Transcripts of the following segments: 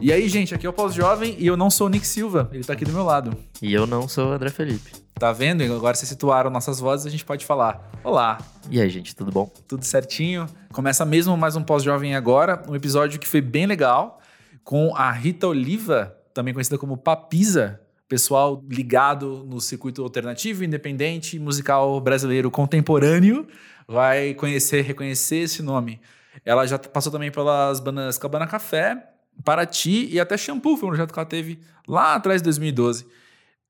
E aí, gente, aqui é o Pós-Jovem e eu não sou o Nick Silva, ele tá aqui do meu lado. E eu não sou o André Felipe. Tá vendo? Agora vocês situaram nossas vozes, a gente pode falar. Olá. E aí, gente, tudo bom? Tudo certinho. Começa mesmo mais um Pós-Jovem agora, um episódio que foi bem legal, com a Rita Oliva, também conhecida como Papisa, pessoal ligado no circuito alternativo, independente, musical brasileiro contemporâneo, vai conhecer, reconhecer esse nome. Ela já passou também pelas bandas Cabana Café, Paraty e até Shampoo, foi um projeto que ela teve lá atrás de 2012.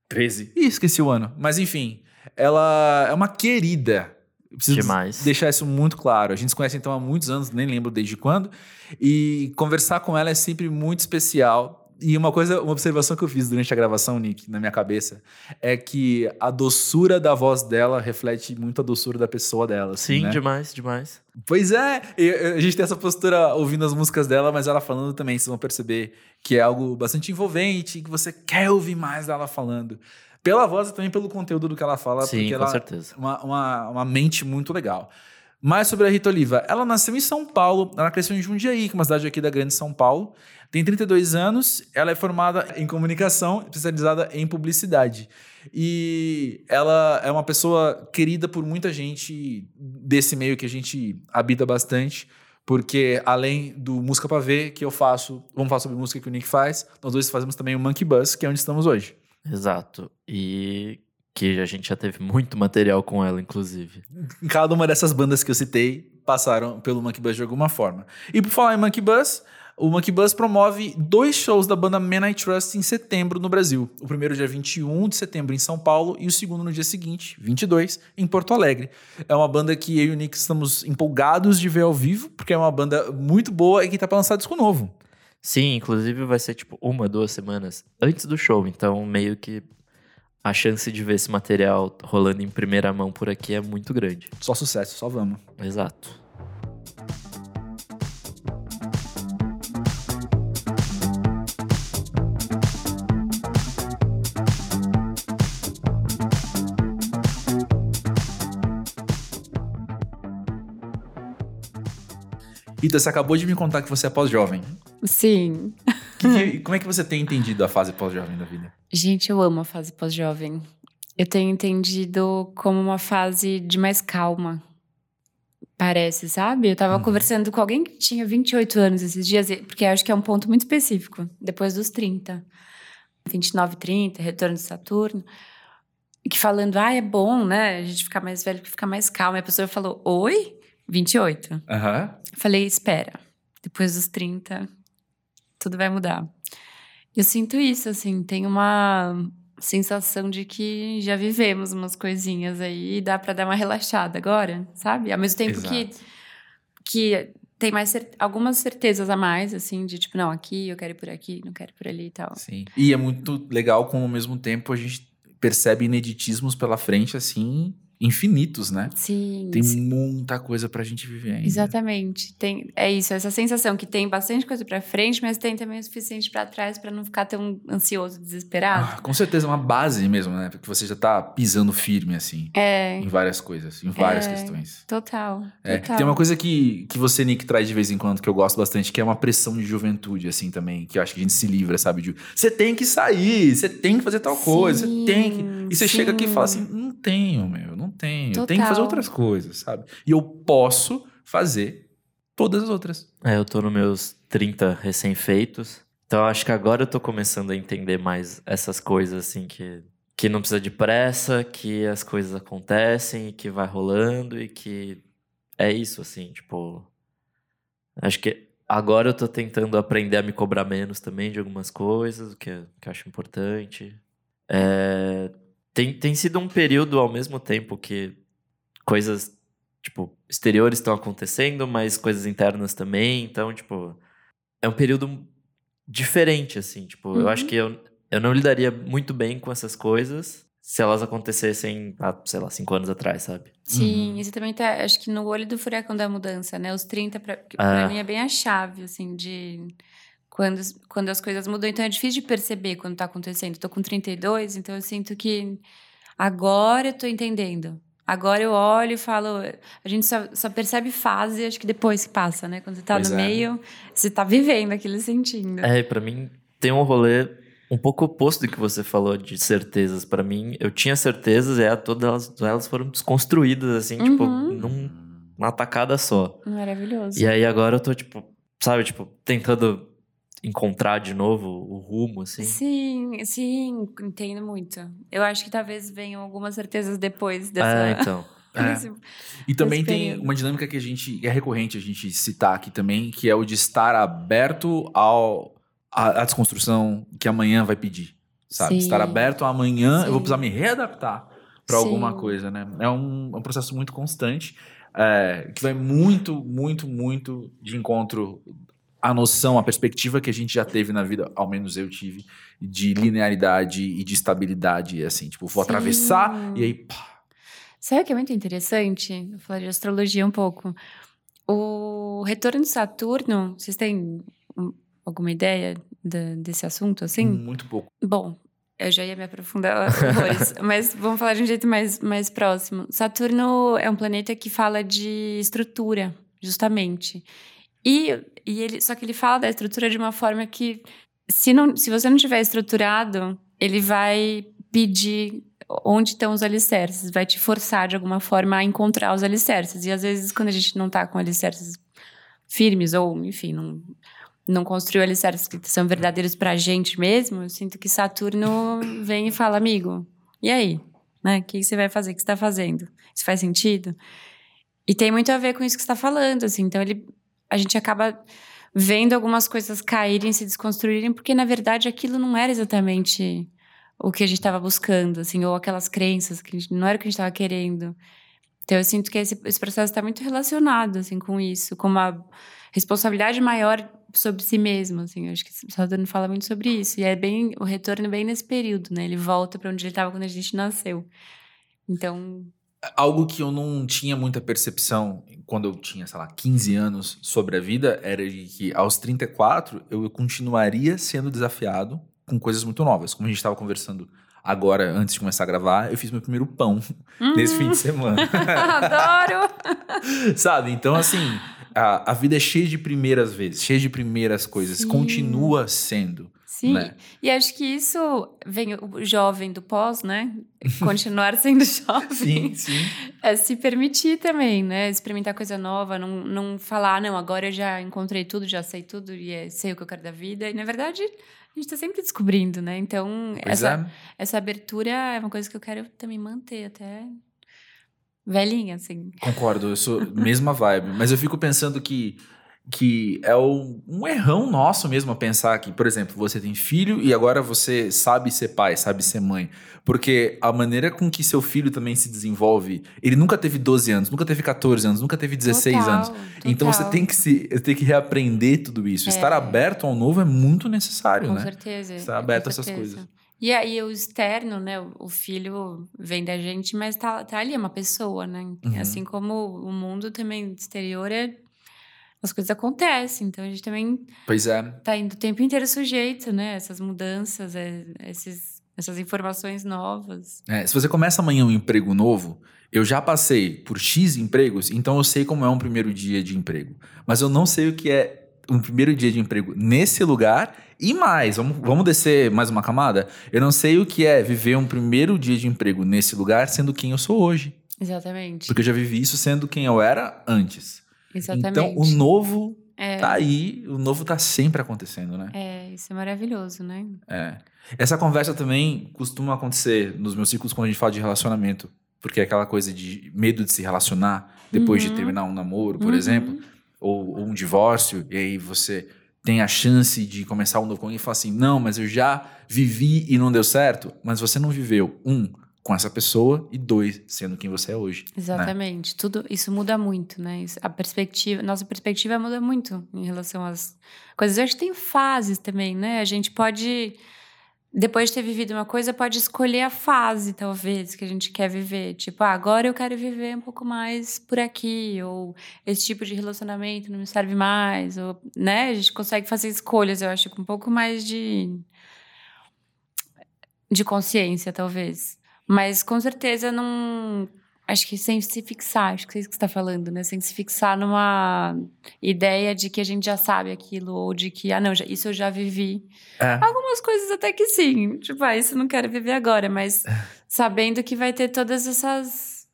13. Ih, esqueci o ano. Mas enfim, ela é uma querida. Eu Preciso Demais. deixar isso muito claro. A gente se conhece então há muitos anos, nem lembro desde quando. E conversar com ela é sempre muito especial. E uma coisa, uma observação que eu fiz durante a gravação, Nick, na minha cabeça, é que a doçura da voz dela reflete muito a doçura da pessoa dela. assim, Sim, né? demais, demais. Pois é, a gente tem essa postura ouvindo as músicas dela, mas ela falando também, vocês vão perceber que é algo bastante envolvente, que você quer ouvir mais dela falando. Pela voz e também pelo conteúdo do que ela fala, Sim, porque com ela certeza. uma, uma, uma mente muito legal. Mais sobre a Rita Oliva. Ela nasceu em São Paulo, ela cresceu em Jundiaí, que é uma cidade aqui da Grande São Paulo. Tem 32 anos, ela é formada em comunicação, especializada em publicidade. E ela é uma pessoa querida por muita gente desse meio que a gente habita bastante, porque além do Música Pra Ver, que eu faço, vamos falar sobre música que o Nick faz, nós dois fazemos também o Monkey Bus, que é onde estamos hoje. Exato. E que a gente já teve muito material com ela, inclusive. Cada uma dessas bandas que eu citei passaram pelo Monkey Bus de alguma forma. E por falar em Monkey Bus, o Monkey Bus promove dois shows da banda Man I Trust em setembro no Brasil. O primeiro dia 21 de setembro em São Paulo e o segundo no dia seguinte, 22, em Porto Alegre. É uma banda que eu e o Nick estamos empolgados de ver ao vivo, porque é uma banda muito boa e que tá para lançar disco novo. Sim, inclusive vai ser tipo uma, duas semanas antes do show. Então, meio que a chance de ver esse material rolando em primeira mão por aqui é muito grande. Só sucesso, só vamos. Exato. Rita, você acabou de me contar que você é pós-jovem. Sim. Que que- como é que você tem entendido a fase pós-jovem da vida? Gente, eu amo a fase pós-jovem. Eu tenho entendido como uma fase de mais calma. Parece, sabe? Eu tava Uhum. conversando com alguém que tinha 28 anos esses dias, porque acho que é um ponto muito específico, depois dos 30. 29, 30, retorno de Saturno. Que falando, ah, é bom, né? A gente ficar mais velho, ficar mais calmo. E a pessoa falou, oi? 28. Aham. Eu Falei, espera, depois dos 30, tudo vai mudar. Eu sinto isso, assim, tem uma sensação de que já vivemos umas coisinhas aí e dá pra dar uma relaxada agora, sabe? Ao mesmo tempo que, que tem mais cer- algumas certezas a mais, assim, de tipo, não, aqui eu quero ir por aqui, não quero ir por ali e tal. Sim. E é muito legal como ao mesmo tempo a gente percebe ineditismos pela frente, assim, infinitos, né? Sim, Tem sim. muita coisa pra gente viver ainda. Exatamente. Tem, é isso, essa sensação que tem bastante coisa pra frente, mas tem também o suficiente pra trás pra não ficar tão ansioso, desesperado. Ah, com certeza, é uma base mesmo, né? Porque você já tá pisando firme, assim, É, em várias coisas, em várias É. questões. total. É, total. Tem uma coisa que, que você, Nick, traz de vez em quando que eu gosto bastante, que é uma pressão de juventude, assim, também. Que eu acho que a gente se livra, sabe? De você tem que sair, você tem que fazer tal coisa, você tem que. E você Sim, chega aqui e fala sim. assim: não tenho, meu, não tenho. Eu tenho que fazer Total. outras coisas, sabe? E eu posso fazer todas as outras. É, eu tô nos meus 30 recém-feitos. Então acho que agora eu tô começando a entender mais essas coisas, assim, que, que não precisa de pressa, que as coisas acontecem, e que vai rolando e que é isso, assim, tipo. Acho que agora eu tô tentando aprender a me cobrar menos também de algumas coisas, o que, eu- que eu acho importante. É, tem, tem sido um período ao mesmo tempo que coisas, tipo, exteriores estão acontecendo, mas coisas internas também. Então, tipo, é um período diferente, assim. Tipo, eu Uhum. acho que eu, eu não lidaria muito bem com essas coisas se elas acontecessem há, sei lá, cinco anos atrás, sabe? Sim, Uhum. você também tá, acho que no olho do furacão da mudança, né? Os 30, pra, que pra Ah. mim, é bem a chave, assim, de quando, quando as coisas mudam. Então é difícil de perceber quando tá acontecendo. Tô com 32, então eu sinto que agora eu tô entendendo. Agora eu olho e falo, a gente só, só percebe fase, acho que depois que passa, né? Quando você tá Pois no é. meio, você tá vivendo aquilo sentindo. É, pra mim tem um rolê um pouco oposto do que você falou de certezas. Pra mim, eu tinha certezas e é, todas elas, elas foram desconstruídas, assim, tipo, Uhum. num, numa tacada só. Maravilhoso. E aí agora eu tô, tipo, sabe, tipo, tentando encontrar de novo o rumo, assim. Sim, sim, entendo muito. Eu acho que talvez venham algumas certezas depois dessa. É, então. É. E também tem período. uma dinâmica que a gente é recorrente a gente citar aqui também, que é o de estar aberto ao à, à desconstrução que amanhã vai pedir, sabe? Sim. Estar aberto a amanhã, eu vou Sim. precisar me readaptar para alguma Sim. coisa, né? É um, um processo muito constante é, que vai muito, muito, muito de encontro à noção, à perspectiva que a gente já teve na vida, ao menos eu tive, de linearidade e de estabilidade, assim, tipo, vou Sim. atravessar e aí, pá, Sabe o que é muito interessante? Vou falar de astrologia um pouco. O retorno de Saturno, vocês têm alguma ideia da- desse assunto, assim? muito pouco. Bom, eu já ia me aprofundar horrores, mas vamos falar de um jeito mais, mais próximo. Saturno é um planeta que fala de estrutura, justamente. E, e ele, só que ele fala da estrutura de uma forma que, se, não, se você não tiver estruturado, ele vai pedir onde estão os alicerces, vai te forçar de alguma forma a encontrar os alicerces. E às vezes, quando a gente não tá com alicerces firmes, ou enfim, não, não construiu alicerces que são verdadeiros pra gente mesmo, eu sinto que Saturno vem e fala, amigo, e aí? Né? O que você vai fazer? O que você tá fazendo? Isso faz sentido? E tem muito a ver com isso que você tá falando, assim. Então, ele, a gente acaba vendo algumas coisas caírem, se desconstruírem, porque, na verdade, aquilo não era exatamente o que a gente estava buscando, assim, ou aquelas crenças que gente- não era o que a gente estava querendo. Então, eu sinto que esse, esse processo está muito relacionado, assim, com isso, com uma responsabilidade maior sobre si mesmo, assim. Eu acho que o Saturno fala muito sobre isso. E é bem o retorno bem nesse período, né? Ele volta para onde ele estava quando a gente nasceu. Então, Algo que eu não tinha muita percepção quando eu tinha, sei lá, 15 anos sobre a vida era de que aos 34 eu continuaria sendo desafiado com coisas muito novas. Como a gente estava conversando agora, antes de começar a gravar, eu fiz meu primeiro pão nesse fim de semana. Adoro! Sabe? Então, assim, a, a vida é cheia de primeiras vezes, cheia de primeiras coisas. Sim. Continua sendo. Sim, Né? e acho que isso vem o jovem do pós, né? Continuar sendo jovem. Sim, sim. É se permitir também, né? Experimentar coisa nova, não, não falar, "Ah, não, agora eu já encontrei tudo, já sei tudo e é- sei o que eu quero da vida. E na verdade, a gente tá sempre descobrindo, né? Então, Pois essa, é. essa abertura é uma coisa que eu quero também manter até velhinha, assim. Concordo, eu sou mesma vibe. Mas eu fico pensando que, que é o- um errão nosso mesmo a pensar que, por exemplo, você tem filho e agora você sabe ser pai, sabe ser mãe. Porque a maneira com que seu filho também se desenvolve, ele nunca teve 12 anos, nunca teve 14 anos, nunca teve 16 Total, anos. Então você total. tem que se tem que reaprender tudo isso. É. Estar aberto ao novo é muito necessário, Com né? certeza. Estar aberto com a essas certeza. coisas. E aí o externo, né? o- O filho vem da gente, mas tá, tá ali, é uma pessoa, né? Uhum. Assim como o mundo também exterior é. As coisas acontecem, então a gente também Pois é. tá indo o tempo inteiro sujeito, né? Essas mudanças, é, esses, essas informações novas. É, se você começa amanhã um emprego novo, eu já passei por X empregos, então eu sei como é um primeiro dia de emprego. Mas eu não sei o que é um primeiro dia de emprego nesse lugar e mais. Vamos, vamos descer mais uma camada? Eu não sei o que é viver um primeiro dia de emprego nesse lugar sendo quem eu sou hoje. Exatamente. Porque eu já vivi isso sendo quem eu era antes. Exatamente. Então o novo é, tá aí, o novo tá sempre acontecendo, né? é, isso é maravilhoso, né? É. Essa conversa também costuma acontecer nos meus ciclos quando a gente fala de relacionamento. Porque é aquela coisa de medo de se relacionar depois de Uhum. terminar um namoro, por Uhum. exemplo, ou, ou um divórcio, e aí você tem a chance de começar um novo com e falar assim: não, mas eu já vivi e não deu certo. Mas você não viveu, um, com essa pessoa, e dois, sendo quem você é hoje. né? Exatamente. Tudo isso muda muito, né? A perspectiva, nossa perspectiva muda muito em relação às coisas. Eu acho que tem fases também, né? A gente pode depois de ter vivido uma coisa, pode escolher a fase, talvez, que a gente quer viver. Tipo, ah, agora eu quero viver um pouco mais por aqui, ou esse tipo de relacionamento não me serve mais, ou, né? A gente consegue fazer escolhas, eu acho, com um pouco mais de de consciência, talvez. Mas com certeza não Acho que sem se fixar, acho que é isso que você está falando, né? Sem se fixar numa ideia de que a gente já sabe aquilo, ou de que, ah, não, já, isso eu já vivi. É. Algumas coisas até que sim. Tipo, ah, isso eu não quero viver agora, mas sabendo que vai ter todas essas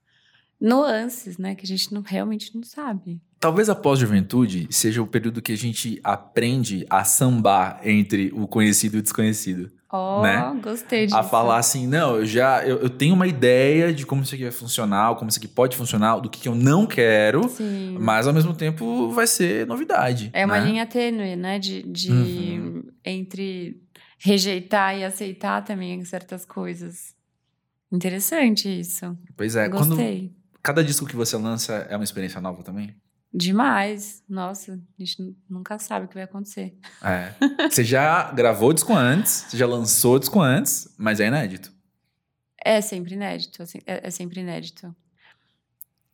nuances, né? Que a gente não, realmente não sabe. Talvez a pós-juventude seja o período que a gente aprende a sambar entre o conhecido e o desconhecido. Oh, Né? gostei disso. A falar assim, não, eu já eu, eu tenho uma ideia de como isso aqui vai funcionar, como isso aqui pode funcionar, do que, que eu não quero, Sim. mas ao mesmo tempo vai ser novidade. É uma né? linha tênue, né? De, de Uhum. entre rejeitar e aceitar também certas coisas. Interessante isso. Pois é, quando Gostei. cada disco que você lança é uma experiência nova também. Demais. Nossa, a gente nu- nunca sabe o que vai acontecer. É. Você já gravou disco antes, você já lançou disco antes, mas é inédito. É sempre inédito. assim, é, é sempre inédito.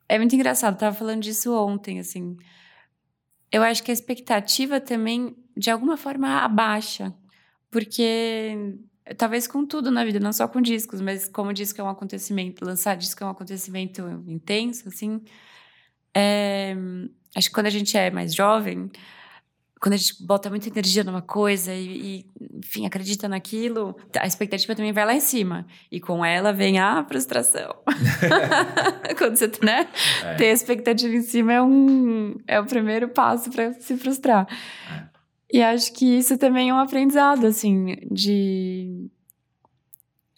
É muito engraçado, tava falando disso ontem, assim. Eu acho que a expectativa também, de alguma forma, abaixa. Porque talvez com tudo na vida, não só com discos, mas como disco é um acontecimento, lançar disco é um acontecimento intenso, assim. É, acho que quando a gente é mais jovem, quando a gente bota muita energia numa coisa e, e, enfim, acredita naquilo, a expectativa também vai lá em cima. E com ela vem a frustração. quando você, né? É. Ter expectativa em cima é, um, é o primeiro passo para se frustrar. E acho que isso também é um aprendizado, assim, de,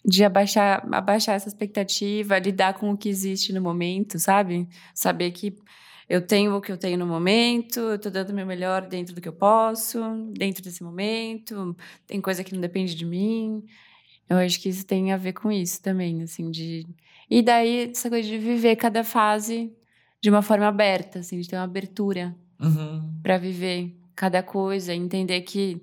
de abaixar, abaixar essa expectativa, lidar com o que existe no momento, sabe? Saber que eu tenho o que eu tenho no momento, eu tô dando o meu melhor dentro do que eu posso, dentro desse momento, tem coisa que não depende de mim. Eu acho que isso tem a ver com isso também, assim, de... E daí, essa coisa de viver cada fase de uma forma aberta, assim, de ter uma abertura Uhum. para viver cada coisa, entender que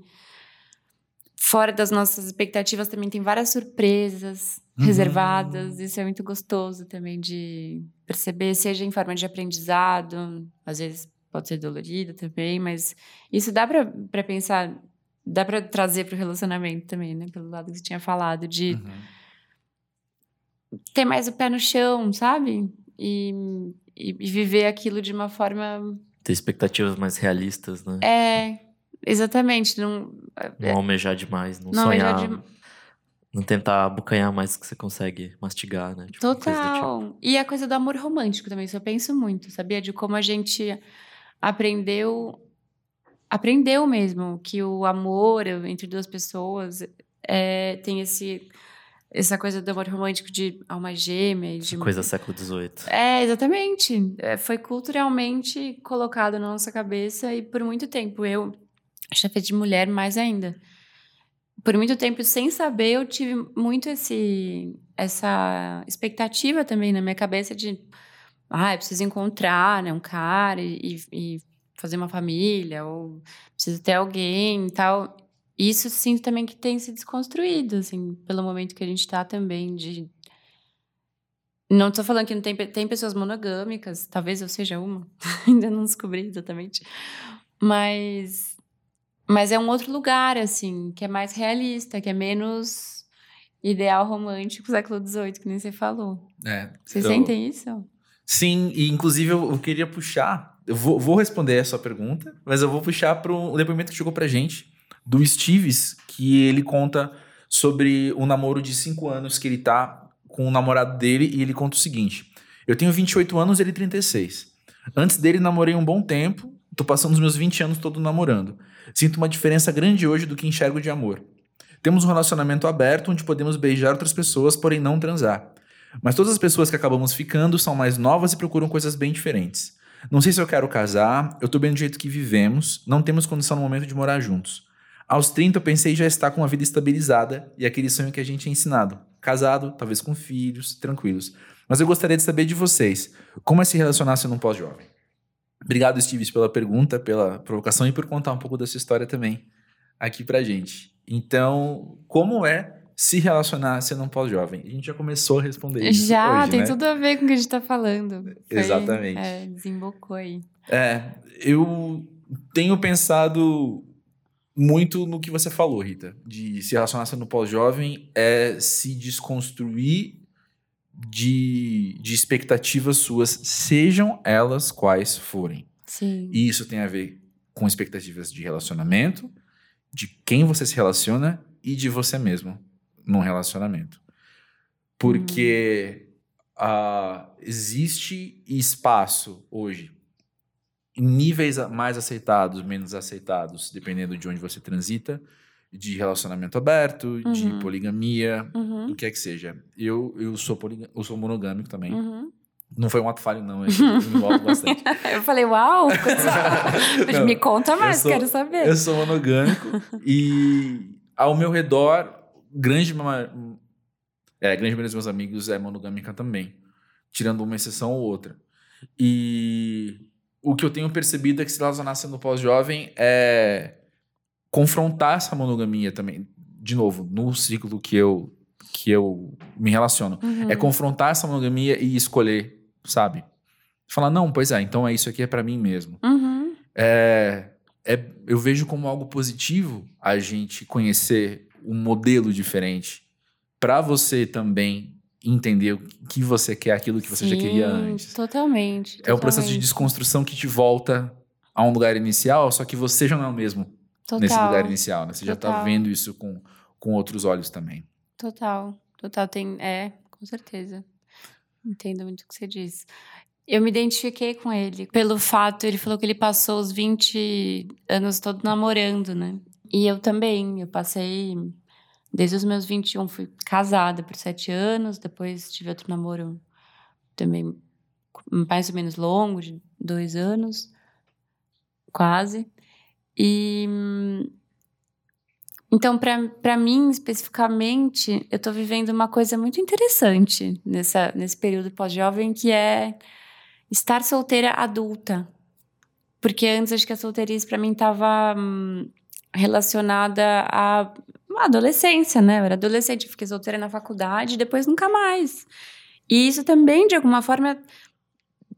fora das nossas expectativas também tem várias surpresas Uhum. reservadas. Isso é muito gostoso também de perceber, seja em forma de aprendizado, às vezes pode ser dolorido também, mas isso dá para pensar, dá para trazer para o relacionamento também, né? Pelo lado que você tinha falado de Uhum. ter mais o pé no chão, sabe? E, e, e viver aquilo de uma forma Ter expectativas mais realistas, né? é exatamente não Não almejar demais, não, Não sonhar. dem- Não tentar abocanhar mais do que você consegue mastigar, né? Tipo, tipo. Total. E a coisa do amor romântico também, isso eu penso muito, sabia? De como a gente aprendeu. Aprendeu mesmo que o amor entre duas pessoas é, tem esse, essa coisa do amor romântico de alma gêmea. De, Coisa século XVIII. É, exatamente. É, foi culturalmente colocado na nossa cabeça e por muito tempo eu, chefe de mulher, mais ainda. Por muito tempo, sem saber, eu tive muito esse, essa expectativa também na minha cabeça de, ah, eu preciso encontrar né, um cara e, e fazer uma família, ou preciso ter alguém e tal. Isso sinto também que tem se desconstruído, assim, pelo momento que a gente tá também, de não estou falando que não tem, tem pessoas monogâmicas, talvez eu seja uma, ainda não descobri exatamente. Mas, mas é um outro lugar, assim, que é mais realista, que é menos ideal romântico século XVIII, que nem você falou. É, Vocês eu- sentem isso? Sim, e inclusive eu, queria puxar. Eu vou, vou responder a sua pergunta, mas eu vou puxar para um depoimento que chegou pra gente do Steves, que ele conta sobre um namoro de 5 anos que ele tá com o namorado dele e ele conta o seguinte: Eu tenho 28 anos, ele 36. Antes dele namorei um bom tempo, tô passando os meus 20 anos todo namorando. Sinto uma diferença grande hoje do que enxergo de amor. Temos um relacionamento aberto onde podemos beijar outras pessoas, porém não transar. Mas todas as pessoas que acabamos ficando são mais novas e procuram coisas bem diferentes. Não sei se eu quero casar, eu tô bem do jeito que vivemos, não temos condição no momento de morar juntos. Aos 30 eu pensei já estar com uma vida estabilizada e aquele sonho que a gente é ensinado. Casado, talvez com filhos, tranquilos. Mas eu gostaria de saber de vocês, como é se relacionar sendo um pós-jovem? Obrigado, Steve, pela pergunta, pela provocação e por contar um pouco da sua história também aqui pra gente. Então, como é se relacionar sendo um pós-jovem? A gente já começou a responder isso Já, hoje, tem né? tudo a ver com o que a gente tá falando. Foi- Exatamente. É, desembocou aí. É, eu tenho pensado muito no que você falou, Rita, de se relacionar sendo pós-jovem é se desconstruir de, de expectativas suas, sejam elas quais forem. Sim. E isso tem a ver com expectativas de relacionamento, de quem você se relaciona e de você mesmo num relacionamento. Porque ah, existe espaço hoje em níveis mais aceitados, menos aceitados, dependendo de onde você transita, de relacionamento aberto, de Uhum. poligamia, Uhum. do que é que seja. Eu, eu, sou, poliga- eu sou monogâmico também. Uhum. Não foi um ato falho, não. Eu me envolvo bastante. Eu falei, uau, Não, me conta mais, sou- quero saber. Eu sou monogâmico e ao meu redor, grande, é, grande maioria dos meus amigos é monogâmica também, tirando uma exceção ou outra. E o que eu tenho percebido é que se relacionar sendo pós-jovem é confrontar essa monogamia também. De novo, no ciclo que eu, que eu me relaciono. Uhum. É confrontar essa monogamia e escolher, sabe? Falar, não, pois é, então é isso aqui é pra mim mesmo. Uhum. É, é, eu vejo como algo positivo a gente conhecer um modelo diferente para você também entender o que você quer, aquilo que você já queria Sim, antes. Totalmente. É um processo de desconstrução que te volta a um lugar inicial, só que você já não é o mesmo Total, nesse lugar inicial, né? Você já tá Total. vendo isso com, com outros olhos também. Total, total. Tem, é, com certeza. Entendo muito o que você diz. Eu me identifiquei com ele pelo fato, ele falou que ele passou os 20 anos todo namorando, né? E eu também, eu passei desde os meus 21, fui casada por sete anos, depois tive outro namoro também mais ou menos longo, de dois anos, quase. E hum, então, para mim, especificamente, eu estou vivendo uma coisa muito interessante nessa, nesse período pós-jovem, que é estar solteira adulta. Porque antes, acho que a solteirice para mim estava relacionada à adolescência, né? Eu era adolescente, fiquei solteira na faculdade, depois nunca mais. E isso também, de alguma forma,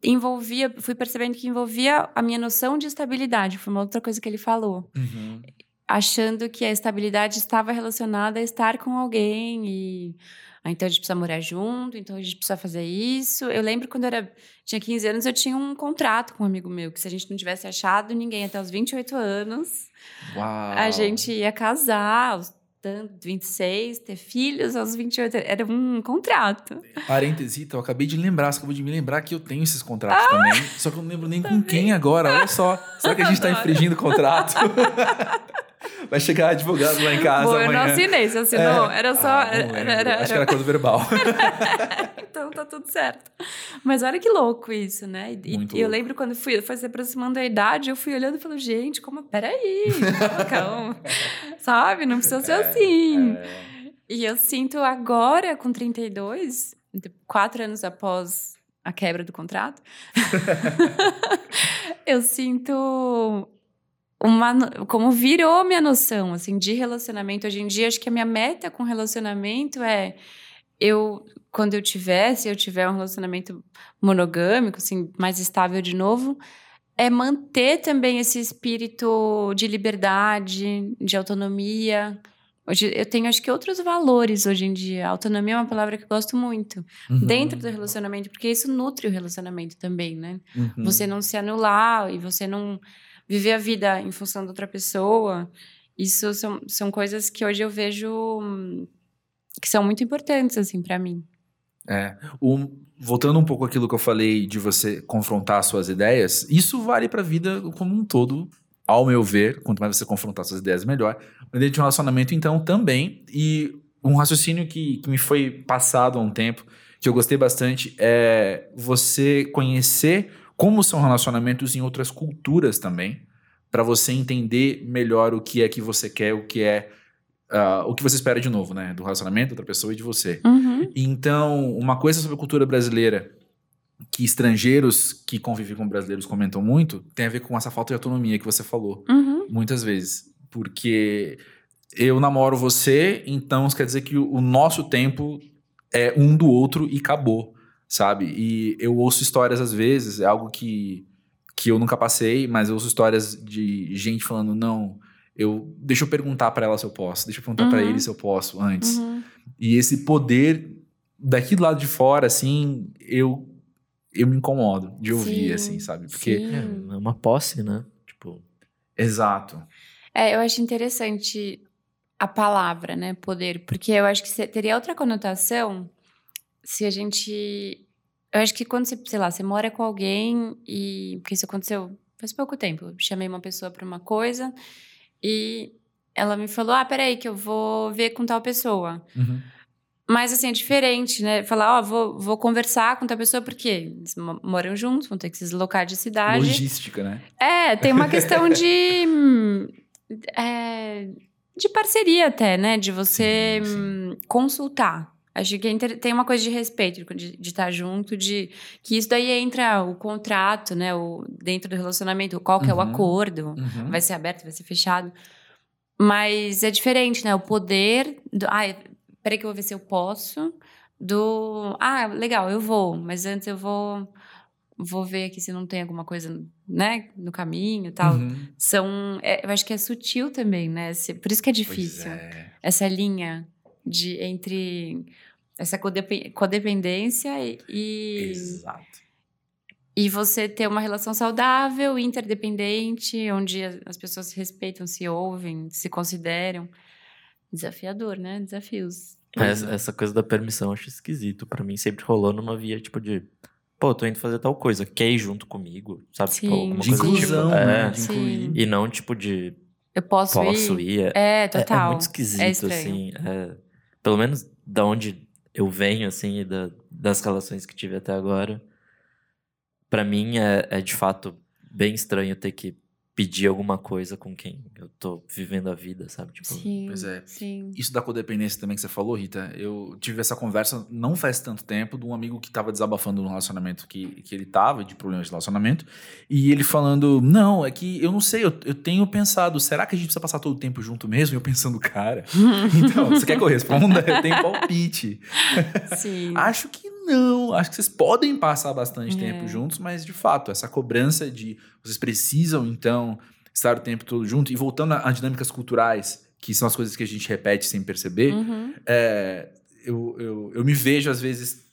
envolvia, fui percebendo que envolvia a minha noção de estabilidade. Foi uma outra coisa que ele falou achando que a estabilidade estava relacionada a estar com alguém e ah, então a gente precisa morar junto, então a gente precisa fazer isso. Eu lembro quando eu era, tinha 15 anos, eu tinha um contrato com um amigo meu, que se a gente não tivesse achado ninguém até os 28 anos, Uau! a gente ia casar aos tanto, 26, ter filhos aos 28. Era um contrato. Parêntese, então, eu acabei de lembrar, você acabou de me lembrar que eu tenho esses contratos também. Só que eu não lembro nem com quem agora, olha só. Será que a gente tá Adoro. infringindo o contrato? Vai chegar advogado lá em casa Bom, eu amanhã. não assinei, você assinou? É. Era só. Ah, era, era- Acho que era coisa verbal. então tá tudo certo. Mas olha que louco isso, né? E, Muito eu louco. lembro quando fui, foi se aproximando da idade, eu fui olhando e falei, gente, como. Peraí, calma, sabe? Não precisa ser assim. É. E eu sinto agora, com 32, quatro anos após a quebra do contrato, eu sinto uma como virou minha noção assim de relacionamento hoje em dia acho que a minha meta com relacionamento é eu quando eu tiver se eu tiver um relacionamento monogâmico assim mais estável de novo é manter também esse espírito de liberdade de autonomia Hoje, eu tenho acho que outros valores hoje em dia. A autonomia é uma palavra que eu gosto muito. Uhum. Dentro do relacionamento, porque isso nutre o relacionamento também, né? Uhum. Você não se anular e você não viver a vida em função de outra pessoa. Isso são, são coisas que hoje eu vejo que são muito importantes, assim, para mim. É. Voltando um pouco àquilo que eu falei de você confrontar suas ideias, isso vale pra vida como um todo, ao meu ver. Quanto mais você confrontar suas ideias, melhor. Dentro de um relacionamento, então, também. E um raciocínio que, que me foi passado há um tempo, que eu gostei bastante, é você conhecer como são relacionamentos em outras culturas também, Pra você entender melhor o que é que você quer, o que é. ah, o que você espera de novo, né? Do relacionamento, da outra pessoa e de você. Uhum. Então, uma coisa sobre a cultura brasileira que estrangeiros que convivem com brasileiros comentam muito tem a ver com essa falta de autonomia que você falou, Uhum. muitas vezes. Porque eu namoro você, então isso quer dizer que o nosso tempo é um do outro e acabou, sabe? E eu ouço histórias às vezes, é algo que, que eu nunca passei, mas eu ouço histórias de gente falando, não, eu deixa eu perguntar pra ela se eu posso, deixa eu perguntar pra Uhum. ele se eu posso antes. Uhum. E esse poder daqui do lado de fora, assim, eu eu me incomodo de ouvir, Sim, assim, sabe? Porque. sim. É uma posse, né? Tipo, Exato. É, eu acho interessante a palavra, né, poder, porque eu acho que teria outra conotação se a gente. Eu acho que quando você, sei lá, você mora com alguém e. Porque isso aconteceu faz pouco tempo. Eu chamei uma pessoa para uma coisa e ela me falou: ah, peraí, que eu vou ver com tal pessoa. Uhum. Mas assim, é diferente, né? Falar, ó, vou, vou conversar com tal pessoa, porque eles mo- moram juntos, vão ter que se deslocar de cidade. Logística, né? É, tem uma questão de. é, de parceria até, né? De você Sim, sim. hum, consultar. Acho que é tem uma coisa de respeito, de, de estar junto, de que isso daí entra o contrato, né? O, dentro do relacionamento, qual que é o Uhum. acordo. Uhum. Vai ser aberto, vai ser fechado. Mas é diferente, né? O poder do. Ah, peraí que eu vou ver se eu posso. Do. Ah, legal, eu vou. Mas antes eu vou. Vou ver aqui se não tem alguma coisa, né? No caminho e tal. Uhum. São. é, eu acho que é sutil também, né? Por isso que é difícil. é. Essa linha de entre essa codepe- codependência e- e Exato. e você ter uma relação saudável, interdependente, onde as as pessoas se respeitam, se ouvem, se consideram. Desafiador, né? Desafios. Pois essa, é. essa coisa da permissão eu acho esquisito. Pra mim sempre rolou numa via, tipo, de. Pô, tô indo fazer tal coisa. Quer ir junto comigo? Sabe? Sim, tipo, alguma De coisa do inclusão, tipo. né? É. De incluir. E não, tipo, de Eu posso, posso ir? ir. É, É, é- total. é muito esquisito, estranho. assim. é. Pelo menos da onde eu venho, assim, e da- das relações que tive até agora. Pra mim é, é de fato bem estranho ter que pedir alguma coisa com quem eu tô vivendo a vida, sabe? Tipo, Sim, Pois é. sim. Isso da codependência também que você falou, Rita, eu tive essa conversa não faz tanto tempo de um amigo que tava desabafando no relacionamento que, que ele tava, de problemas de relacionamento, e ele falando, não, é que eu não sei, eu, eu tenho pensado, será que a gente precisa passar todo o tempo junto mesmo? E eu pensando, cara, então, você quer que eu responda? Eu tenho palpite. sim. Acho que não. Acho que vocês podem passar bastante É. tempo juntos, mas de fato, essa cobrança de vocês precisam, então, estar o tempo todo junto. E voltando a dinâmicas culturais, que são as coisas que a gente repete sem perceber, Uhum. é, eu, eu, eu me vejo, às vezes,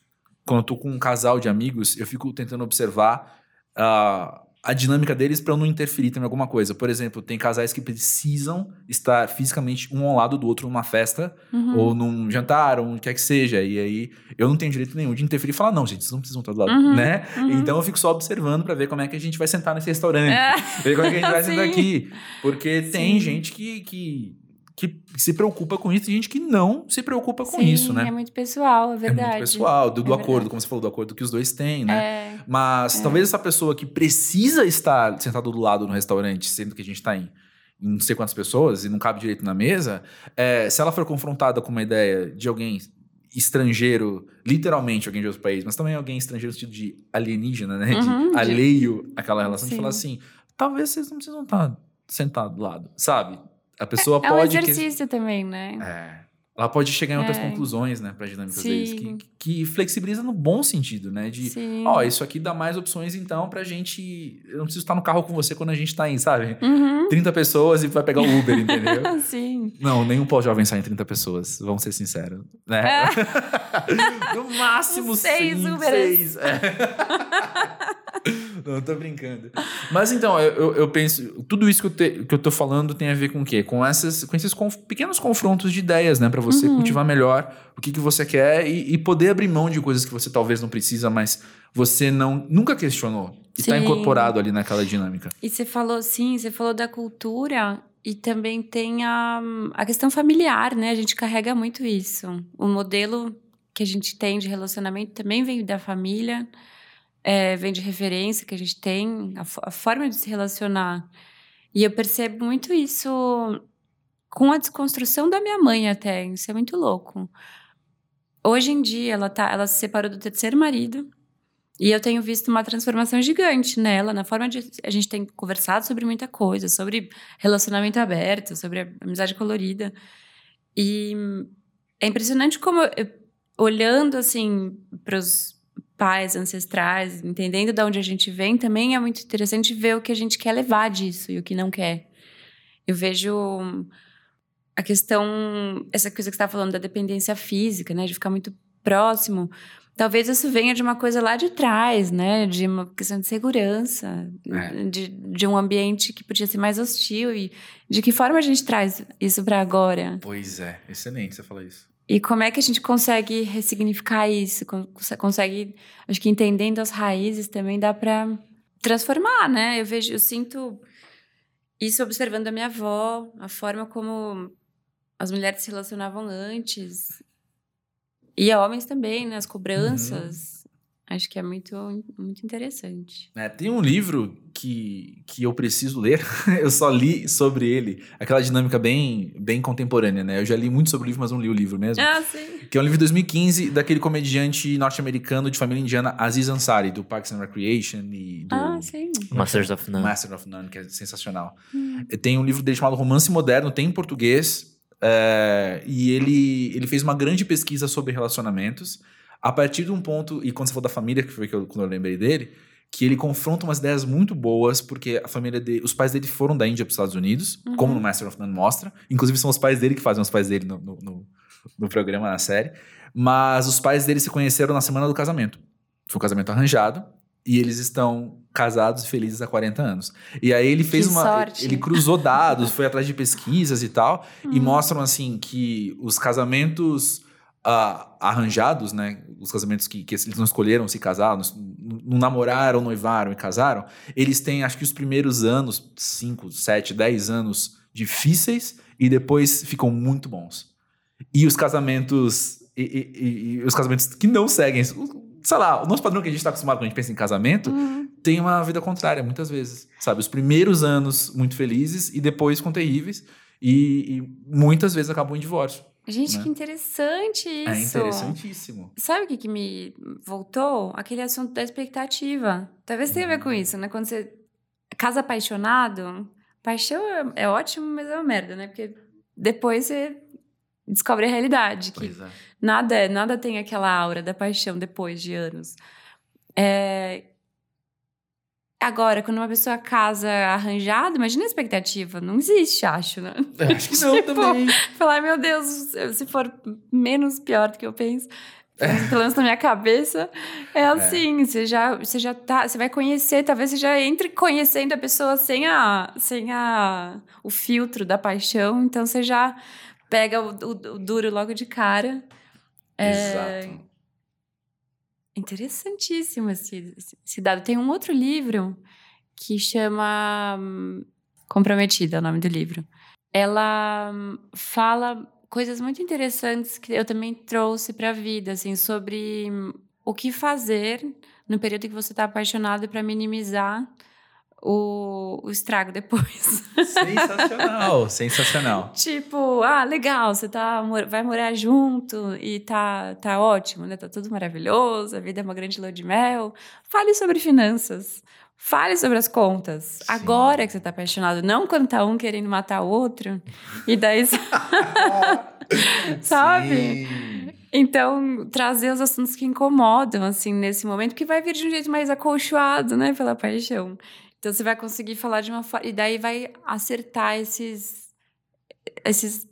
quando eu tô com um casal de amigos, eu fico tentando observar a, a dinâmica deles para eu não interferir também em alguma coisa. Por exemplo, tem casais que precisam estar fisicamente um ao lado do outro numa festa Uhum. ou num jantar, ou onde quer que seja. E aí eu não tenho direito nenhum de interferir e falar, não, gente, vocês não precisam estar do lado, Uhum, né? uhum. Então eu fico só observando pra ver como é que a gente vai sentar nesse restaurante. É. Ver como é que a gente vai sentar aqui. Porque tem Sim. gente que, que, que se preocupa com isso e gente que não se preocupa com Sim, isso, né? É muito pessoal, é verdade. É muito pessoal, do, do É acordo, verdade. como você falou, do acordo que os dois têm, né? É. Mas talvez essa pessoa que precisa estar sentado do lado no restaurante, sendo que a gente tá em, não sei quantas pessoas e não cabe direito na mesa, é, se ela for confrontada com uma ideia de alguém estrangeiro, literalmente alguém de outro país, mas também alguém estrangeiro no sentido de alienígena, né? Uhum, de de- alheio àquela relação, de Sim. falar assim, talvez vocês não precisam estar sentados do lado, sabe? A pessoa É um pode... que- exercício também, né? é. Ela pode chegar em outras É. conclusões, né, pra dinâmica vezes, que, que flexibiliza no bom sentido, né? De, ó, isso aqui dá mais opções então pra gente. Eu não preciso estar no carro com você quando a gente tá em, sabe? Uhum. 30 pessoas e vai pegar o Uber, entendeu? Sim. Não, nenhum pós-jovem sai em 30 pessoas, vamos ser sinceros. Né? no máximo seis sim, Uberes. seis. É. Não, tô brincando. Mas então, eu, eu, penso, tudo isso que eu, te- que eu tô falando tem a ver com o quê? Com, essas, com esses conf- pequenos confrontos de ideias, né? Pra você Uhum. cultivar melhor o que, que você quer e, e poder abrir mão de coisas que você talvez não precisa, mas você não nunca questionou. E tá Sim. incorporado ali naquela dinâmica. E você falou, sim, você falou da cultura e também tem a, a questão familiar, né? A gente carrega muito isso. O modelo que a gente tem de relacionamento também vem da família, é, vem de referência que a gente tem, a, a forma de se relacionar. E eu percebo muito isso com a desconstrução da minha mãe até. Isso é muito louco. Hoje em dia, ela, tá, ela se separou do terceiro marido. E eu tenho visto uma transformação gigante nela, na forma de. A gente tem conversado sobre muita coisa, sobre relacionamento aberto, sobre amizade colorida. E é impressionante como, eu- olhando assim para os pais ancestrais, entendendo de onde a gente vem, também é muito interessante ver o que a gente quer levar disso e o que não quer. Eu vejo a questão, essa coisa que você estava falando da dependência física, né, de ficar muito próximo, talvez isso venha de uma coisa lá de trás, né? De uma questão de segurança, É. de, de um ambiente que podia ser mais hostil. E de que forma a gente traz isso para agora? Pois é, excelente você falar isso. E como é que a gente consegue ressignificar isso? Con- Consegue, acho que entendendo as raízes também dá para transformar, né? Eu vejo, eu sinto isso observando a minha avó, a forma como as mulheres se relacionavam antes. E homens também, né? As cobranças. Acho que é muito, muito interessante. É, tem um livro que, que eu preciso ler, eu só li sobre ele, aquela dinâmica bem, bem contemporânea, né? Eu já li muito sobre o livro, mas não li o livro mesmo. Ah, sim. Que é um livro de 2015 daquele comediante norte-americano de família indiana Aziz Ansari, do Parks and Recreation e do Ah, sim. Masters of None. Master of None, que é sensacional. Hum. Tem um livro dele chamado Romance Moderno, tem em português, é, e ele, ele fez uma grande pesquisa sobre relacionamentos, a partir de um ponto, e quando você falou da família, que foi que eu, quando eu lembrei dele, que ele confronta umas ideias muito boas, porque a família dele, os pais dele foram da Índia para os Estados Unidos, Uhum. como no Master of None mostra. Inclusive são os pais dele que fazem os pais dele no, no, no- no programa, na série. Mas os pais dele se conheceram na semana do casamento. Foi um casamento arranjado. E eles estão casados e felizes há 40 anos. E aí ele fez Que uma. sorte. Ele cruzou dados, foi atrás de pesquisas e tal. E mostram assim que os casamentos ah, arranjados, né? Os casamentos que, que eles não escolheram se casar, não, não namoraram, noivaram e casaram, eles têm, acho que os primeiros anos, 5, 7, 10 anos difíceis e depois ficam muito bons. E os casamentos. E- e- e os casamentos que não seguem. Sei lá, o nosso padrão que a gente está acostumado quando a gente pensa em casamento Uhum. tem uma vida contrária, muitas vezes. Sabe? Os primeiros anos muito felizes e depois com terríveis. E, e muitas vezes acabam em divórcio. Gente, Né? que interessante isso. É interessantíssimo. Sabe o que, que me voltou? Aquele assunto da expectativa. Talvez tenha a ver com isso, né? Quando você casa apaixonado, paixão é, é ótimo, mas é uma merda, né? Porque depois você descobre a realidade, que Pois é. nada, nada tem aquela aura da paixão depois de anos. É, Agora, quando uma pessoa casa arranjada, imagina a expectativa. Não existe, acho, né? Eu Acho que não Tipo, também. Falar, "Ai, meu Deus, se for menos pior do que eu penso, pelo menos na minha cabeça, é assim, você já, você já tá, você vai conhecer, talvez você já entre conhecendo a pessoa sem a, sem a, o filtro da paixão, então você já pega o, o- o duro logo de cara. É, Exato. Interessantíssimo esse, esse dado. Tem um outro livro que chama hum, Comprometida, é o nome do livro. Ela hum, fala coisas muito interessantes que eu também trouxe para a vida, assim, sobre hum, o que fazer no período que você está apaixonado para minimizar o, o estrago depois. Sensacional, sensacional. Tipo, ah, legal, você tá, vai morar junto e tá, tá ótimo, né? Tá tudo maravilhoso, a vida é uma grande lua de mel. Fale sobre finanças. Fale sobre as contas. Sim. Agora que você tá apaixonado, não quando tá um querendo matar o outro. E daí. Sabe? Sim. Então, trazer os assuntos que incomodam, assim, nesse momento, que vai vir de um jeito mais acolchoado, né, pela paixão. Então, você vai conseguir falar de uma forma. E daí vai acertar esses. esses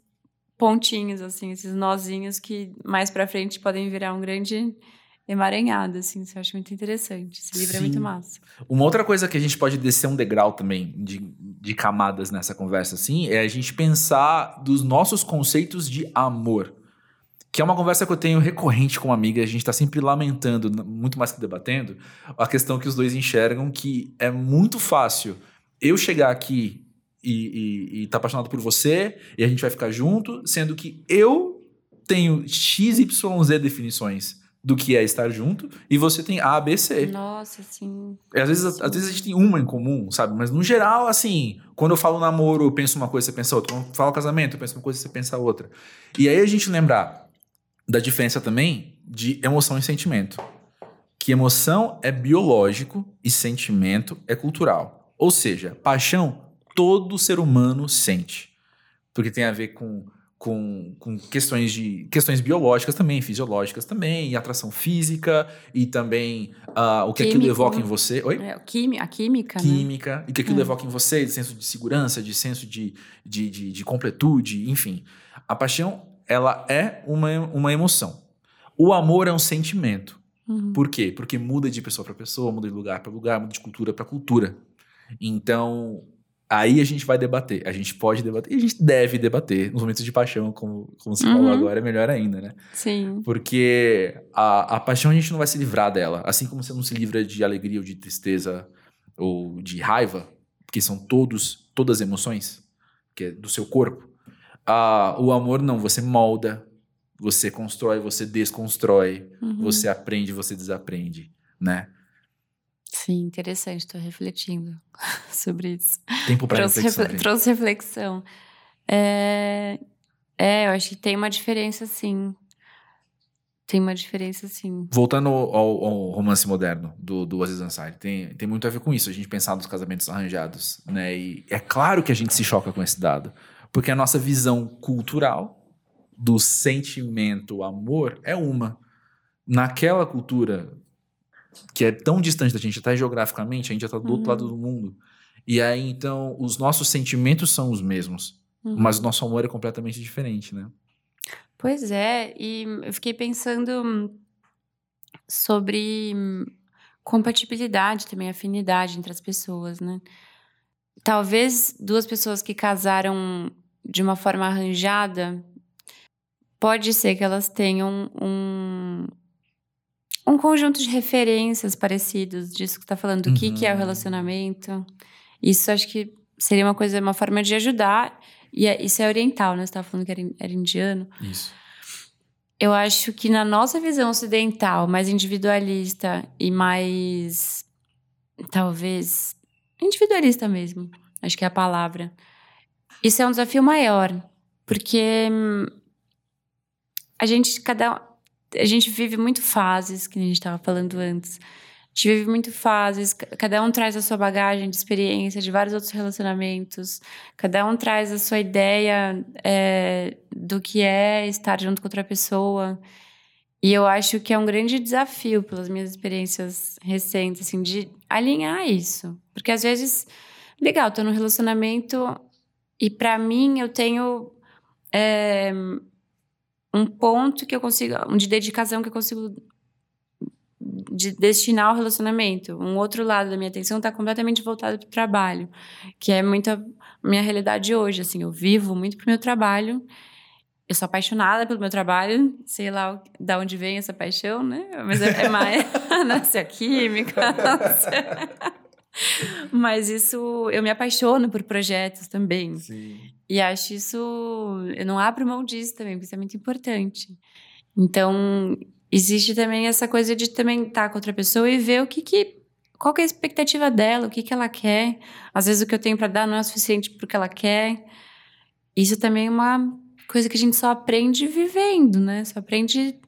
pontinhos, assim, esses nozinhos que mais pra frente podem virar um grande emaranhado, assim. Isso eu acho muito interessante. Esse livro é Sim. muito massa. Uma outra coisa que a gente pode descer um degrau também de, de camadas nessa conversa, assim, é a gente pensar dos nossos conceitos de amor. Que é uma conversa que eu tenho recorrente com uma amiga, a gente tá sempre lamentando, muito mais que debatendo, a questão que os dois enxergam que é muito fácil eu chegar aqui e, e, e tá apaixonado por você, e a gente vai ficar junto, sendo que eu tenho XYZ definições do que é estar junto, e você tem A, B, C. Nossa, assim. E às vezes, às vezes a gente tem uma em comum, sabe? Mas no geral, assim, quando eu falo namoro, eu penso uma coisa, você pensa outra. Quando eu falo casamento, eu penso uma coisa, você pensa outra. E aí a gente lembrar da diferença também de emoção e sentimento. Que emoção é biológico e sentimento é cultural. Ou seja, paixão todo ser humano sente. Porque tem a ver com, com, com questões de questões biológicas também, fisiológicas também, e atração física, e também ah, o que aquilo Químico. evoca em você. Oi? É, quimi- a química, né? química, e que aquilo É. evoca em você, de senso de segurança, de senso de, de, de, de completude, enfim. A paixão, ela é uma, uma emoção. O amor é um sentimento. Uhum. Por quê? Porque muda de pessoa para pessoa, muda de lugar para lugar, muda de cultura para cultura. Então, aí a gente vai debater. A gente pode debater e a gente deve debater. Nos momentos de paixão, como, como você falou Uhum. agora, é melhor ainda, né? Sim. Porque a, a paixão a gente não vai se livrar dela. Assim como você não se livra de alegria ou de tristeza ou de raiva, porque são todos, todas emoções que é do seu corpo. O amor não, você molda, você constrói, você desconstrói, Uhum. você aprende, você desaprende, né? Sim, interessante, estou refletindo sobre isso. Tempo para reflexão. refle- trouxe reflexão. É... é, eu acho que tem uma diferença, sim. Tem uma diferença, sim. Voltando ao, ao romance moderno do, do Aziz Ansari, tem, tem muito a ver com isso, a gente pensar nos casamentos arranjados, né? E é claro que a gente se choca com esse dado, porque a nossa visão cultural do sentimento amor é uma. Naquela cultura que é tão distante da gente, até geograficamente, a gente já tá do outro Uhum. lado do mundo. E aí, então, os nossos sentimentos são os mesmos, Uhum. mas o nosso amor é completamente diferente, né? Pois é, e eu fiquei pensando sobre compatibilidade também, afinidade entre as pessoas, né? Talvez duas pessoas que casaram de uma forma arranjada, pode ser que elas tenham um, um conjunto de referências parecidos disso que você está falando, do que, que é o Uhum. relacionamento. Isso acho que seria uma coisa, uma forma de ajudar. E é- isso é oriental, né? Você estava falando que era, era indiano. Isso. Eu acho que na nossa visão ocidental, mais individualista e mais. talvez. Individualista mesmo, acho que é a palavra. Isso é um desafio maior, porque a gente, cada. A gente vive muito fases, que a gente estava falando antes. A gente vive muito fases, ca- cada um traz a sua bagagem de experiência, de vários outros relacionamentos. Cada um traz a sua ideia é, do que é estar junto com outra pessoa. E eu acho que é um grande desafio, pelas minhas experiências recentes, assim, de alinhar isso. Porque às vezes, legal, tô num relacionamento e para mim eu tenho é, um ponto que eu consigo, um de dedicação que eu consigo de destinar ao relacionamento. Um outro lado da minha atenção está completamente voltado para o trabalho, que é muito a minha realidade hoje. Assim, eu vivo muito pro meu trabalho. Eu sou apaixonada pelo meu trabalho, sei lá da onde vem essa paixão, né? Mas é, é mais nasce a química. nasce- Mas isso, eu me apaixono por projetos também. Sim. E acho isso. Eu não abro mão disso também, porque isso é muito importante. Então, existe também essa coisa de também estar com outra pessoa e ver o que que. Qual que é a expectativa dela, o que que ela quer. Às vezes o que eu tenho para dar não é o suficiente pro que ela quer. Isso também é uma coisa que a gente só aprende vivendo, né? Só aprende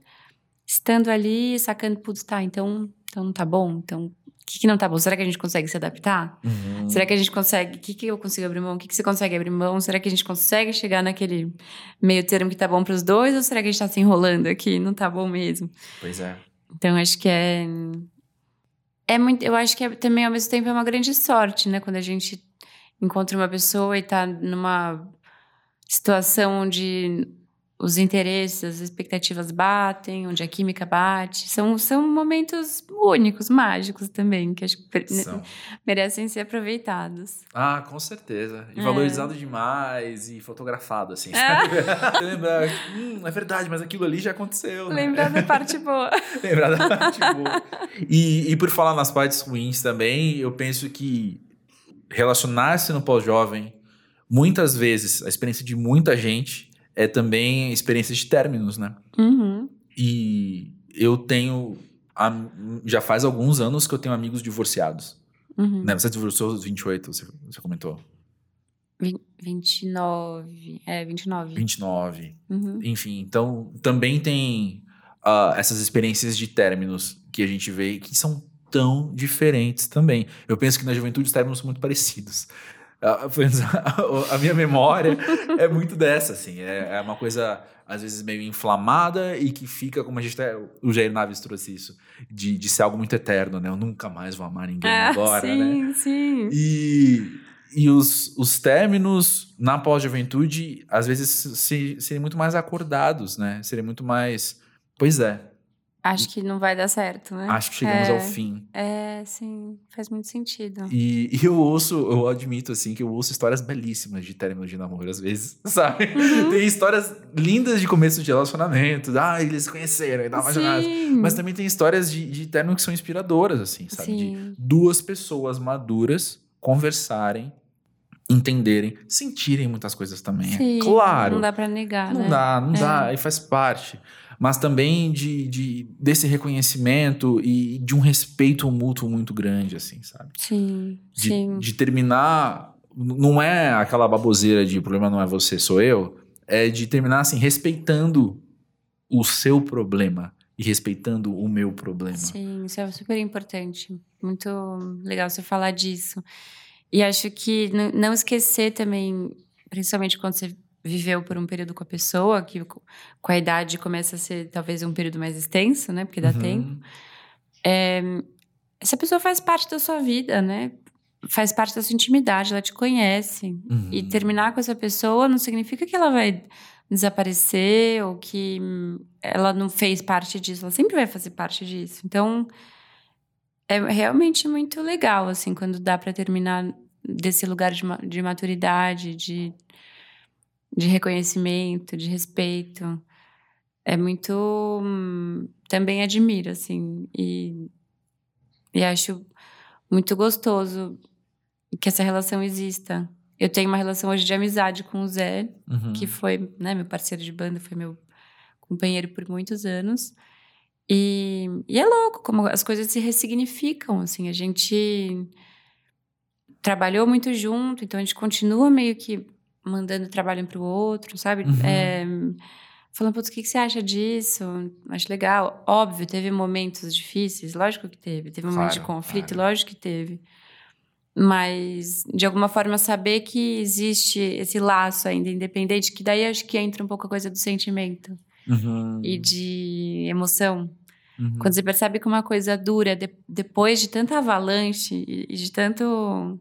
estando ali, sacando, putz, tá, então, então tá bom. Então, o que, que não tá bom? Será que a gente consegue se adaptar? Uhum. Será que a gente consegue? O que, que eu consigo abrir mão? O que, que você consegue abrir mão? Será que a gente consegue chegar naquele meio termo que tá bom pros dois? Ou será que a gente tá se enrolando aqui? Não tá bom mesmo. Pois é. Então, acho que é. É muito. Eu acho que é, também, ao mesmo tempo, é uma grande sorte, né? Quando a gente encontra uma pessoa e tá numa situação onde os interesses, as expectativas batem, onde a química bate. São, são momentos únicos, mágicos também, que acho que pre- São. merecem ser aproveitados. Ah, com certeza. E É. valorizado demais e fotografado, assim, sabe? Lembrar, hum, é verdade, mas aquilo ali já aconteceu. né? Lembrar da parte boa. Lembrar da parte boa. E, e por falar nas partes ruins também, eu penso que relacionar-se no pós-jovem, muitas vezes, a experiência de muita gente é também experiência de términos, né? Uhum. E eu tenho. Já faz alguns anos que eu tenho amigos divorciados. Uhum. Né? Você divorciou aos 28, você, você comentou. Vin- 29. É, 29. 29. Uhum. Enfim, então também tem ah, essas experiências de términos que a gente vê que são tão diferentes também. Eu penso que na juventude os términos são muito parecidos. Ah, a, minha memória é muito dessa, assim. É, é uma coisa, às vezes, meio inflamada e que fica, como a gente o Jair Naves trouxe isso, de, de ser algo muito eterno, né? Eu nunca mais vou amar ninguém Ah, agora, né? sim, sim. E, e os, os términos na pós-juventude, às vezes, se, serem muito mais acordados, né? Serem muito mais. Pois é, Acho que não vai dar certo, né? Acho que chegamos é, ao fim. É, sim, faz muito sentido. E, e, eu ouço, eu admito, assim, que eu ouço histórias belíssimas de término de namoro, às vezes, sabe? Uhum. Tem histórias lindas de começo de relacionamento, ah, eles se conheceram e tal, mais Mas também tem histórias de, de término que são inspiradoras, assim, sabe? Sim. De duas pessoas maduras conversarem entenderem, sentirem muitas coisas também. É Sim, é claro. Não dá para negar, não né? dá, não é. dá, e faz parte. Mas também de, de, desse reconhecimento e de um respeito mútuo muito grande, assim, sabe? Sim, de, sim. De terminar, não é aquela baboseira de o problema não é você, sou eu, é de terminar assim, respeitando o seu problema e respeitando o meu problema. Sim, isso é super importante. Muito legal você falar disso. E acho que não esquecer também, principalmente quando você viveu por um período com a pessoa, que com a idade começa a ser talvez um período mais extenso, né? Porque dá uhum. tempo. É, essa pessoa faz parte da sua vida, né? Faz parte da sua intimidade, ela te conhece. Uhum. E terminar com essa pessoa não significa que ela vai desaparecer ou que ela não fez parte disso, ela sempre vai fazer parte disso. Então, é realmente muito legal, assim, quando dá para terminar desse lugar de, de maturidade, de, de reconhecimento, de respeito. É muito. Também admiro, assim, e, e acho muito gostoso que essa relação exista. Eu tenho uma relação hoje de amizade com o Zé, uhum. que foi né, meu parceiro de banda, foi meu companheiro por muitos anos. E, e é louco como as coisas se ressignificam, assim, a gente trabalhou muito junto, então a gente continua meio que mandando trabalho um para o outro, sabe? Uhum. É, falando, putz, o que, que você acha disso? Acho legal. Óbvio, teve momentos difíceis, lógico que teve. Teve momentos claro, de conflito, claro. lógico que teve. Mas, de alguma forma, saber que existe esse laço ainda independente, que daí acho que entra um pouco a coisa do sentimento uhum. e de emoção. Uhum. Quando você percebe que uma coisa dura, de, depois de tanta avalanche e de tanto,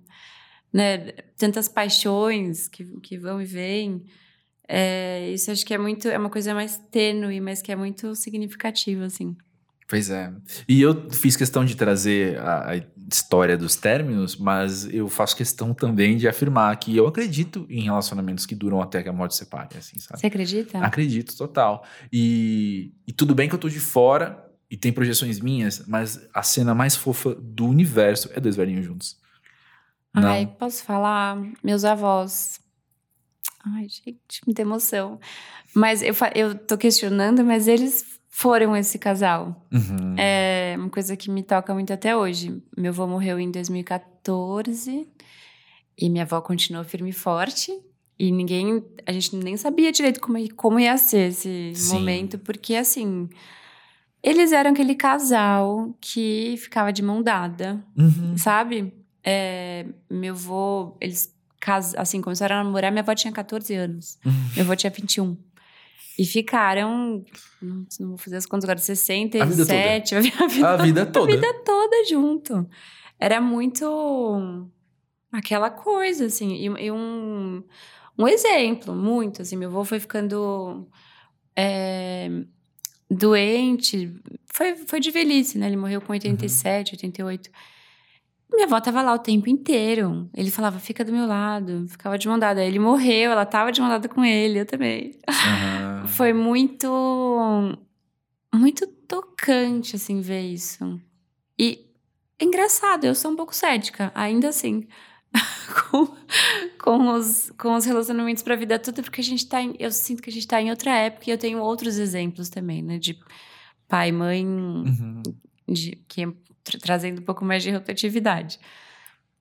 né, tantas paixões que, que vão e vêm, é, isso acho que é muito, é uma coisa mais tênue, mas que é muito significativa, assim. Pois é. E eu fiz questão de trazer a, a, história dos términos, mas eu faço questão também de afirmar que eu acredito em relacionamentos que duram até que a morte separe, assim, sabe? Você acredita? Acredito, total. E, e tudo bem que eu tô de fora e tem projeções minhas, mas a cena mais fofa do universo é dois velhinhos juntos. Ai, Não. posso falar? Meus avós. Ai, gente, muita emoção. Mas eu, eu tô questionando, mas eles foram esse casal. Uhum. É uma coisa que me toca muito até hoje. Meu avô morreu em 2014 e minha avó continuou firme e forte. E ninguém, a gente nem sabia direito como, como ia ser esse Sim. momento, porque assim, eles eram aquele casal que ficava de mão dada, uhum. sabe? É, meu avô, eles assim, começaram a namorar, minha avó tinha 14 anos, meu avô tinha 21. E ficaram, não, não vou fazer as contas agora, 67, a vida toda. A vida, toda. A vida toda junto. Era muito aquela coisa, assim, e, e um, um exemplo, muito, assim, meu avô foi ficando é, doente, foi, foi de velhice, né, ele morreu com 87, uhum. 88. Minha avó tava lá o tempo inteiro. Ele falava, fica do meu lado, ficava de mão dada. Ele morreu, ela tava de mão dada com ele, eu também. Uhum. Foi muito. Muito tocante, assim, ver isso. E é engraçado, eu sou um pouco cética, ainda assim. com, com, os, com os relacionamentos pra vida toda, porque a gente tá em, Eu sinto que a gente tá em outra época e eu tenho outros exemplos também, né? De pai, mãe, uhum. de, que tra trazendo um pouco mais de rotatividade.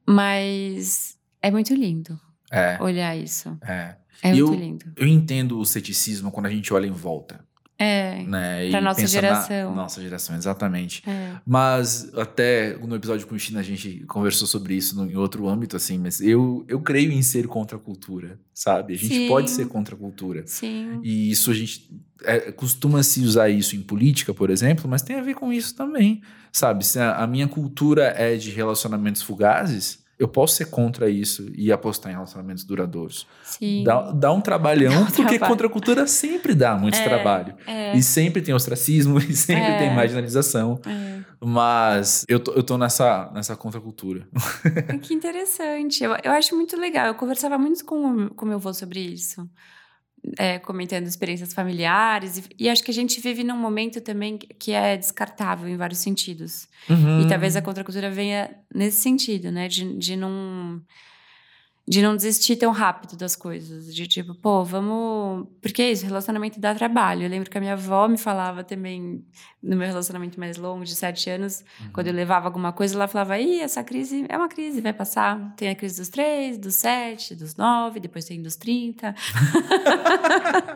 Mas é muito lindo é. olhar isso. É. É muito eu, lindo. Eu entendo o ceticismo quando a gente olha em volta. É. Né? Pra nossa geração. Na, nossa geração, exatamente. É. Mas até no episódio com o China a gente conversou sobre isso no, em outro âmbito, assim, mas eu, eu creio em ser contra a cultura, sabe? A gente Sim. pode ser contra a cultura. Sim. E isso a gente. É, costuma se usar isso em política, por exemplo, mas tem a ver com isso também. Sabe? Se a, a minha cultura é de relacionamentos fugazes, eu posso ser contra isso e apostar em relacionamentos duradouros. Sim. Dá, dá um trabalhão, Dá um porque trabalho. contracultura sempre dá muito É, trabalho. É, E sempre tem ostracismo, e sempre É. tem marginalização. é. Mas eu tô, eu tô nessa, nessa contracultura. Que interessante. Eu, eu acho muito legal. Eu conversava muito com, com meu avô sobre isso. É, comentando experiências familiares. E, e acho que a gente vive num momento também que é descartável em vários sentidos. Uhum. E talvez a contracultura venha nesse sentido, né? De, de não. De não desistir tão rápido das coisas. De tipo, pô, vamos. Porque é isso, relacionamento dá trabalho. Eu lembro que a minha avó me falava também, no meu relacionamento mais longo, de sete anos, Uhum. quando eu levava alguma coisa, ela falava: Ih, essa crise é uma crise, vai passar. Tem a crise dos três, dos sete, dos nove, depois tem dos trinta.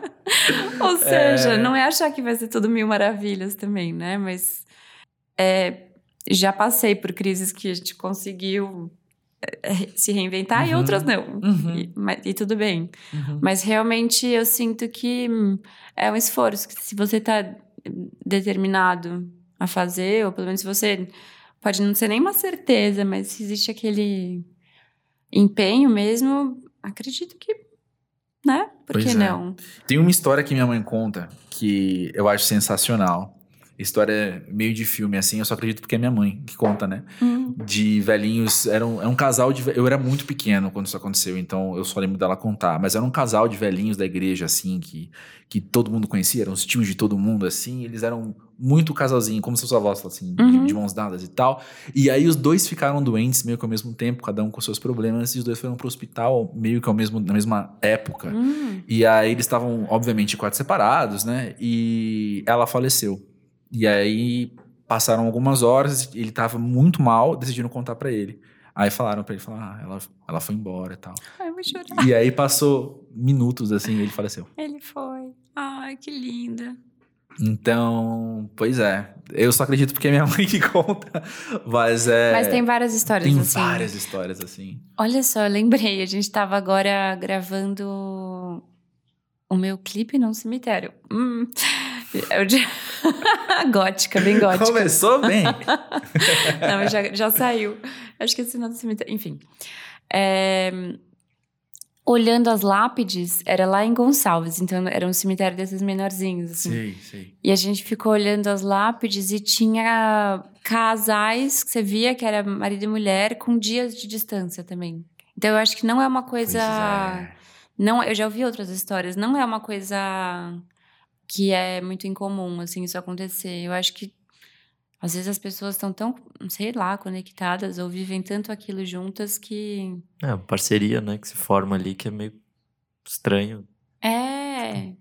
Ou seja, É. não é achar que vai ser tudo mil maravilhas também, né? Mas é, já passei por crises que a gente conseguiu se reinventar e Uhum. outras não. Uhum. E, mas- e tudo bem. Uhum. Mas realmente eu sinto que hum, é um esforço. Que se você está determinado a fazer, ou pelo menos se você pode não ser nem uma certeza, mas se existe aquele empenho mesmo, acredito que, né? Por Pois que é. não? Tem uma história que minha mãe conta que eu acho sensacional. História meio de filme, assim, eu só acredito porque é minha mãe que conta, né? Hum, De velhinhos. Era um, é um casal de. Eu era muito pequeno quando isso aconteceu, então eu só lembro dela contar. Mas era um casal de velhinhos da igreja, assim, que, que todo mundo conhecia, eram os tios de todo mundo, assim. Eles eram muito casalzinho, como seus avós, assim, de- Uhum. de, mãos dadas e tal. E aí os dois ficaram doentes meio que ao mesmo tempo, cada um com seus problemas, e os dois foram pro hospital meio que ao mesmo, na mesma época. hum, E aí eles estavam, obviamente, quartos separados, né? E ela faleceu. E aí passaram algumas horas, ele tava muito mal, decidiram contar pra ele. Aí falaram pra ele, falaram, ah, ela, ela foi embora e tal. Ai, eu vou chorar. E aí passou minutos assim, e ele faleceu. Ele foi. Ai, que linda. Então, pois é. Eu só acredito porque é minha mãe que conta. Mas é. Mas tem várias histórias tem assim. várias histórias assim. Olha só, eu lembrei, a gente tava agora gravando o meu clipe num cemitério. Hum, gótica, bem gótica. Começou bem. Não, já, já saiu. Acho que esse é do cemitério. Enfim. É, olhando as lápides, era lá em Gonçalves, então era um cemitério desses menorzinhos, assim. sei, sei. E a gente ficou olhando as lápides e tinha casais que você via que era marido e mulher com dias de distância também. Então eu acho que não é uma coisa. É. Não, eu já ouvi outras histórias. Não é uma coisa que é muito incomum, assim, isso acontecer. Eu acho que às vezes as pessoas estão tão, sei lá, conectadas ou vivem tanto aquilo juntas que É, parceria, né, que se forma ali que é meio estranho. é.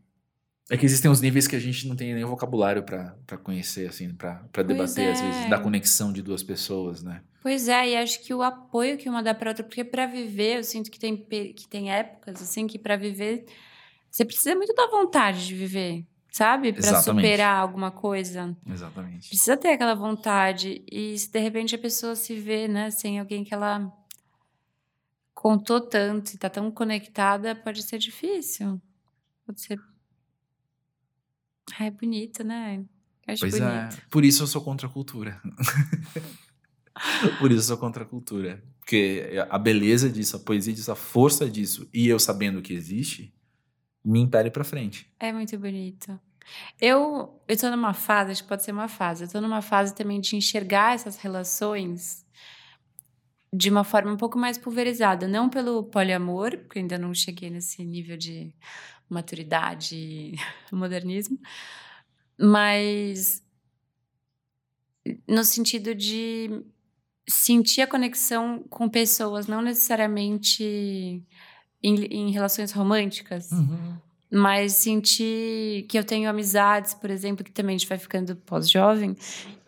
É que existem uns níveis que a gente não tem nem vocabulário pra pra conhecer, assim, Pois debater, às é. vezes, da conexão de duas pessoas, né? Pois é, e acho que o apoio que uma dá para outra, porque para viver, eu sinto que tem que tem épocas assim que para viver você precisa muito da vontade de viver, sabe? Para superar alguma coisa. Exatamente. Precisa ter aquela vontade. E se de repente a pessoa se vê, né, sem alguém que ela contou tanto e tá tão conectada, pode ser difícil. Pode ser. Ah, é bonito, né? Eu acho Pois bonito. é. Por isso eu sou contra a cultura. Por isso eu sou contra a cultura. Porque a beleza disso, a poesia disso, a força disso, e eu sabendo que existe, me impele pra frente. É muito bonito. Eu, tô numa fase, acho que pode ser uma fase, eu tô numa fase também de enxergar essas relações de uma forma um pouco mais pulverizada. Não pelo poliamor, porque ainda não cheguei nesse nível de maturidade modernismo, mas no sentido de sentir a conexão com pessoas, não necessariamente em, em relações românticas, mas sentir que eu tenho amizades, por exemplo, que também a gente vai ficando pós-jovem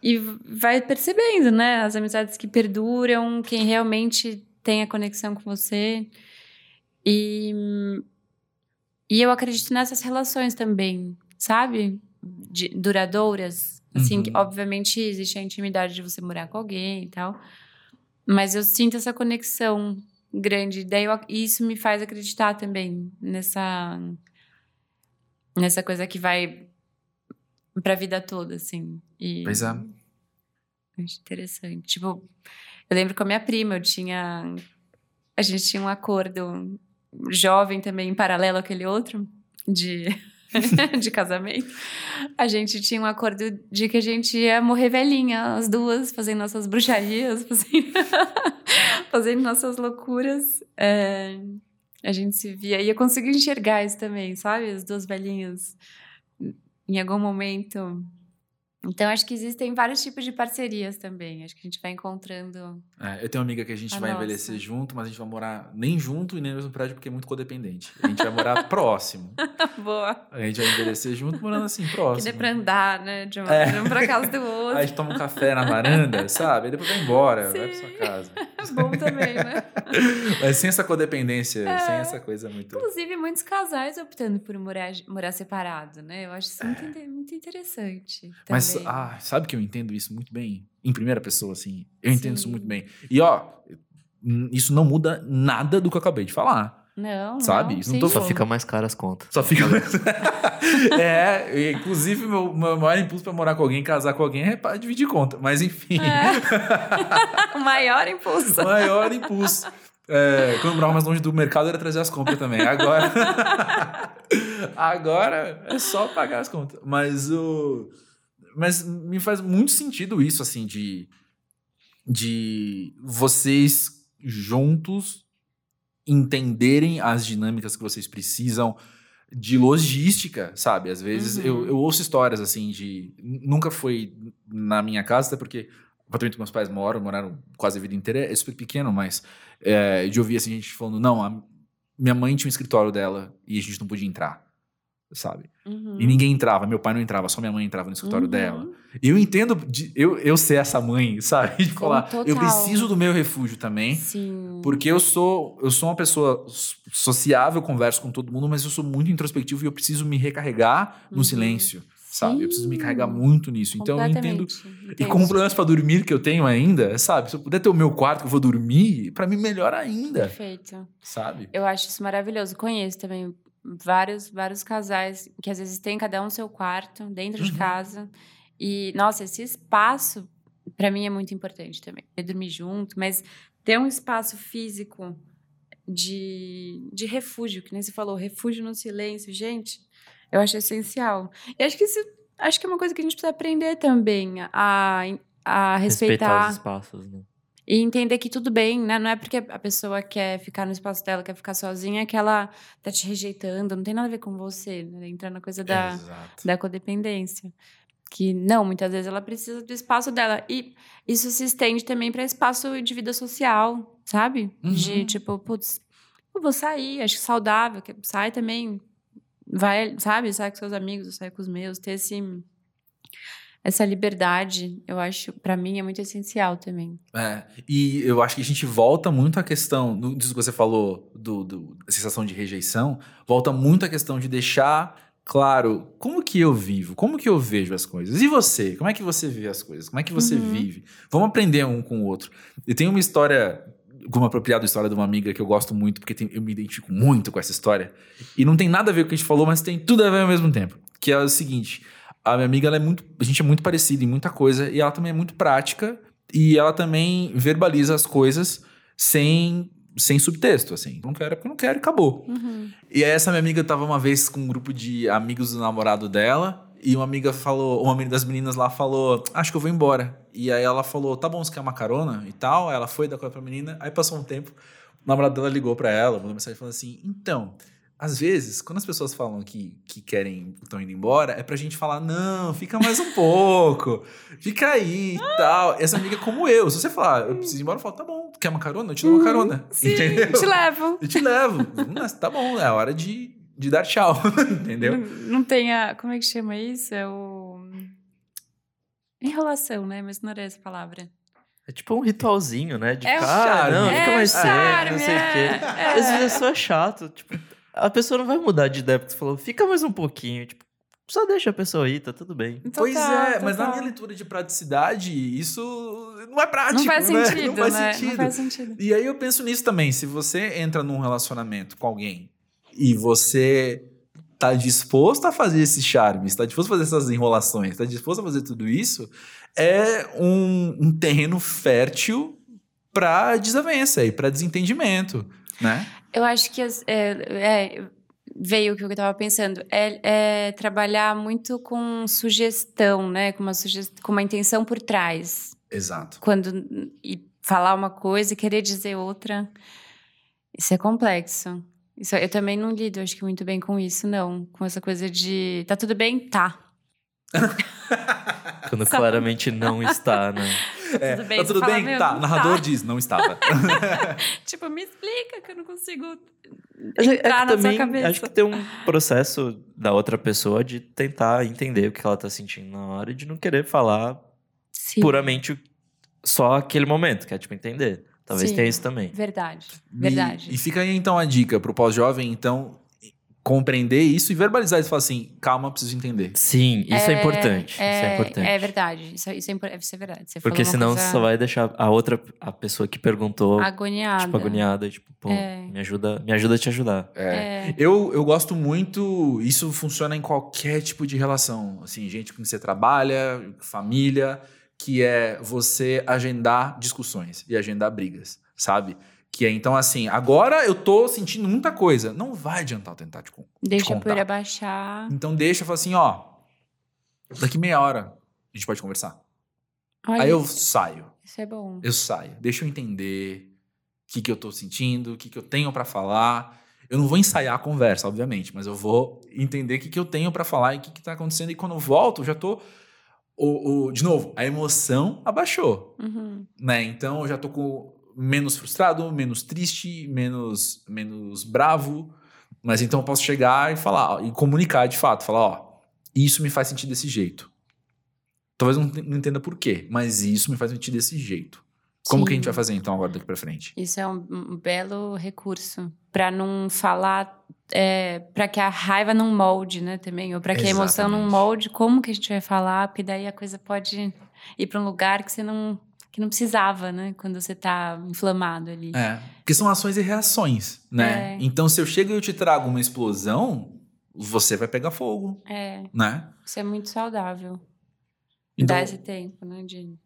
e vai percebendo, né? As amizades que perduram, quem realmente tem a conexão com você. E, e eu acredito nessas relações também, sabe? De- duradouras. Assim, Uhum. que, obviamente existe a intimidade de você morar com alguém e tal. Mas eu sinto essa conexão grande. Daí eu- isso me faz acreditar também nessa nessa coisa que vai pra vida toda, assim. E Pois é. Acho interessante. Tipo, Eu lembro com a minha prima, eu tinha. A gente tinha um acordo jovem também, em paralelo àquele outro, de, de casamento. A gente tinha um acordo de que a gente ia morrer velhinha, as duas, fazendo nossas bruxarias, fazendo, fazendo nossas loucuras. É, a gente se via. E eu consegui enxergar isso também, sabe? As duas velhinhas. Em algum momento então, acho que existem vários tipos de parcerias também. Acho que a gente vai encontrando. É, eu tenho uma amiga que a gente a vai nossa. envelhecer junto, mas a gente vai morar nem junto e nem no mesmo prédio porque é muito codependente. A gente vai morar próximo. Boa. A gente vai envelhecer junto, morando assim, próximo. Que dê pra andar, né? De, uma, é. um pra casa do outro. Aí a gente toma um café na varanda, sabe? Aí depois vai embora, Sim. vai pra sua casa. Bom também, né? mas sem essa codependência, é. sem essa coisa muito. Inclusive, muitos casais optando por morar, morar separado, né? Eu acho isso muito, é. muito interessante. Também. Mas ah, sabe que eu entendo isso muito bem? Em primeira pessoa, assim. Eu Sim. entendo isso muito bem. E, ó, isso não muda nada do que eu acabei de falar. Não, sabe? Não, Isso não tô Só fica mais caro as contas. Só fica mais... é, inclusive meu, meu maior impulso para morar com alguém, casar com alguém é para dividir conta, mas enfim. É. o maior impulso. O maior impulso. É, quando eu morava mais longe do mercado era trazer as compras também. Agora Agora é só pagar as contas. Mas o mas me faz muito sentido isso, assim, de, de vocês juntos entenderem as dinâmicas que vocês precisam de logística, sabe? Às vezes uhum. eu, eu ouço histórias assim de. Nunca foi na minha casa, até porque o apartamento que meus pais moram, moraram quase a vida inteira, é super pequeno, mas é, de ouvir assim, gente falando: não, a minha mãe tinha um escritório dela e a gente não podia entrar sabe? Uhum. E ninguém entrava, meu pai não entrava, só minha mãe entrava no escritório uhum. dela. Eu entendo, de, eu, eu ser essa mãe, sabe? De falar, Total. eu preciso do meu refúgio também. Sim. Porque eu sou, eu sou uma pessoa sociável, converso com todo mundo, mas eu sou muito introspectivo e eu preciso me recarregar no uhum. silêncio. Sabe? Sim. Eu preciso me carregar muito nisso. Então eu entendo. Entendi. E como problemas para dormir que eu tenho ainda, sabe? Se eu puder ter o meu quarto que eu vou dormir, para mim melhor ainda. Perfeito. Sabe? Eu acho isso maravilhoso. Conheço também vários, vários casais que às vezes tem cada um seu quarto dentro uhum. de casa. E, nossa, esse espaço para mim é muito importante também. Eu dormir junto, mas ter um espaço físico de, de refúgio, que nem você falou, refúgio no silêncio, gente, eu acho essencial. E acho que isso acho que é uma coisa que a gente precisa aprender também a, a respeitar, respeitar os espaços, né? E entender que tudo bem, né? Não é porque a pessoa quer ficar no espaço dela, quer ficar sozinha, que ela tá te rejeitando. Não tem nada a ver com você. Né? Entra na coisa da, da codependência. Que não, muitas vezes ela precisa do espaço dela. E isso se estende também para espaço de vida social, sabe? Uhum. De tipo, putz, eu vou sair, acho saudável, que sai também. Vai, sabe? Sai com seus amigos, sai com os meus, ter esse essa liberdade, eu acho, para mim, é muito essencial também. É, e eu acho que a gente volta muito à questão, disso que você falou, do, do, da sensação de rejeição, volta muito à questão de deixar claro como que eu vivo, como que eu vejo as coisas. E você? Como é que você vê as coisas? Como é que você uhum. vive? Vamos aprender um com o outro. Eu tenho uma história, uma apropriada história de uma amiga que eu gosto muito, porque tem, eu me identifico muito com essa história. E não tem nada a ver com o que a gente falou, mas tem tudo a ver ao mesmo tempo. Que é o seguinte a minha amiga, ela é muito. A gente é muito parecido em muita coisa e ela também é muito prática e ela também verbaliza as coisas sem, sem subtexto, assim. Não quero é porque não quero e acabou. Uhum. E aí, essa minha amiga tava uma vez com um grupo de amigos do namorado dela e uma amiga falou, uma das meninas lá falou, acho que eu vou embora. E aí ela falou, tá bom, você quer uma carona e tal? Ela foi dar coisa pra menina, aí passou um tempo, o namorado dela ligou pra ela, mandou mensagem falando assim, então às vezes, quando as pessoas falam que, que querem, estão indo embora, é pra gente falar, não, fica mais um pouco, fica aí e tal. Essa amiga é como eu. Se você falar, eu preciso ir embora, eu falo, tá bom, quer uma carona? Eu te dou uma uhum. carona. Sim, entendeu? Eu te levo. Eu te levo. tá bom, é hora de, de dar tchau, entendeu? Não, não tem a. Como é que chama isso? É o. Enrolação, né? Mas não era essa palavra. É tipo um ritualzinho, né? De é ficar, ah, não, é fica mais sério, não sei o quê. É. Às vezes é só chato. Tipo, a pessoa não vai mudar de ideia porque você falou, fica mais um pouquinho. Tipo, só deixa a pessoa aí, tá tudo bem. Total, pois é, total. mas na minha leitura de praticidade, isso não é prático. Não faz né? sentido. Não faz, né? sentido. não faz sentido. E aí eu penso nisso também. Se você entra num relacionamento com alguém e você tá disposto a fazer esse charme, está disposto a fazer essas enrolações, está disposto a fazer tudo isso, é um, um terreno fértil para desavença e para desentendimento, né? Eu acho que as- é, é, veio o que eu estava pensando. É, é trabalhar muito com sugestão, né? Com uma, sugest... com uma intenção por trás. Exato. Quando e falar uma coisa e querer dizer outra. Isso é complexo. Isso, eu também não lido, acho que muito bem com isso, não. Com essa coisa de. Tá tudo bem? Tá. Quando claramente não está, né? É, tudo bem, tá tudo fala, bem? meu, tá, narrador tá. diz, não estava. Tipo, me explica que eu não consigo é- é entrar que na sua também cabeça. acho que tem um processo da outra pessoa de tentar entender o que ela tá sentindo na hora e de não querer falar Sim, puramente só aquele momento, que é tipo entender. Talvez Sim. tenha isso também. Verdade. E- Verdade. E, fica aí então a dica pro pós-jovem, então, compreender isso e verbalizar isso. Falar assim, calma, preciso entender. Sim, isso é, importante. É, isso é importante. É verdade. Isso, é- isso, é, isso é verdade. Você Porque senão coisa só vai deixar a outra, a pessoa que perguntou, agoniada. tipo, agoniada, tipo, pô, É. me ajuda, me ajuda a te ajudar. É. Eu, eu gosto muito, isso funciona em qualquer tipo de relação. Assim, gente com quem você trabalha, família, que é você agendar discussões e agendar brigas, sabe? Que é então assim, agora eu tô sentindo muita coisa. Não vai adiantar eu tentar te, con- te Deixa a contar. poeira baixar. Então deixa, fala assim, ó, daqui meia hora a gente pode conversar. Olha, Aí eu saio, Isso é bom. eu saio, deixa eu entender o que, que eu tô sentindo, o que, que eu tenho pra falar. Eu não vou ensaiar a conversa, obviamente, mas eu vou entender o que, que eu tenho pra falar e o que, que tá acontecendo. E quando eu volto, eu já tô. O, o- de novo, a emoção abaixou, Uhum. né? Então eu já tô com menos frustrado, menos triste, menos, menos bravo. Mas então eu posso chegar e falar, e comunicar de fato, falar, ó, isso me faz sentir desse jeito. Talvez não não entenda por quê, mas isso me faz sentir desse jeito. Como que a gente Sim. vai fazer então agora daqui pra frente? Isso é um, um belo recurso para não falar, é, para que a raiva não molde, né, também, ou para que a emoção não Exatamente. molde. Como que a gente vai falar? Porque daí a coisa pode ir para um lugar que você não que não precisava, né, quando você tá inflamado ali. É, porque são ações e reações, né? É. Então se eu chego e eu te trago uma explosão, você vai pegar fogo, É, né? isso é muito saudável. Então, Dar esse tempo, né, de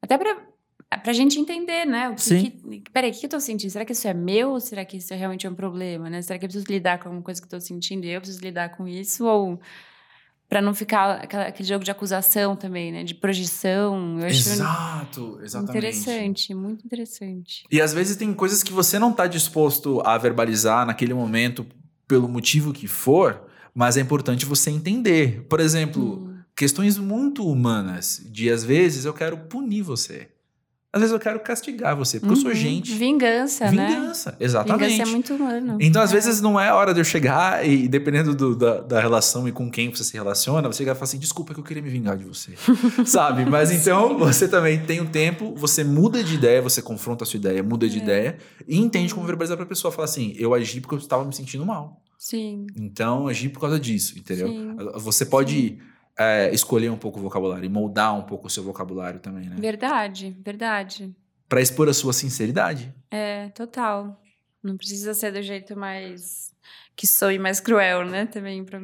até para Pra gente entender, né? O que, Sim. que, peraí, o que eu tô sentindo? Será que isso é meu ou será que isso realmente é um problema, né? Será que eu preciso lidar com alguma coisa que eu tô sentindo e eu preciso lidar com isso? Ou pra não ficar aquela- aquele jogo de acusação também, né? De projeção. Eu acho Exato, exatamente. interessante, muito interessante. E às vezes tem coisas que você não está disposto a verbalizar naquele momento, pelo motivo que for, mas é importante você entender. Por exemplo, Hum, questões muito humanas, de às vezes eu quero punir você. Às vezes eu quero castigar você, porque eu sou uhum. gente. Vingança, né? Vingança, exatamente. Vingança é muito humano. Então, às É. vezes, não é hora de eu chegar e, dependendo do- da, da relação e com quem você se relaciona, você e falar assim: desculpa que eu queria me vingar de você. Sabe? Mas então, você também tem o tempo, você muda de ideia, você confronta a sua ideia, muda de É. ideia e entende como verbalizar pra pessoa. Fala assim: eu agi porque eu estava me sentindo mal. Sim, Então, agi por causa disso, entendeu? Sim. Você pode é, escolher um pouco o vocabulário e moldar um pouco o seu vocabulário também, né? verdade, verdade. Pra expor a sua sinceridade. É, total. Não precisa ser do jeito mais. que soe mais cruel, né? Também, pra...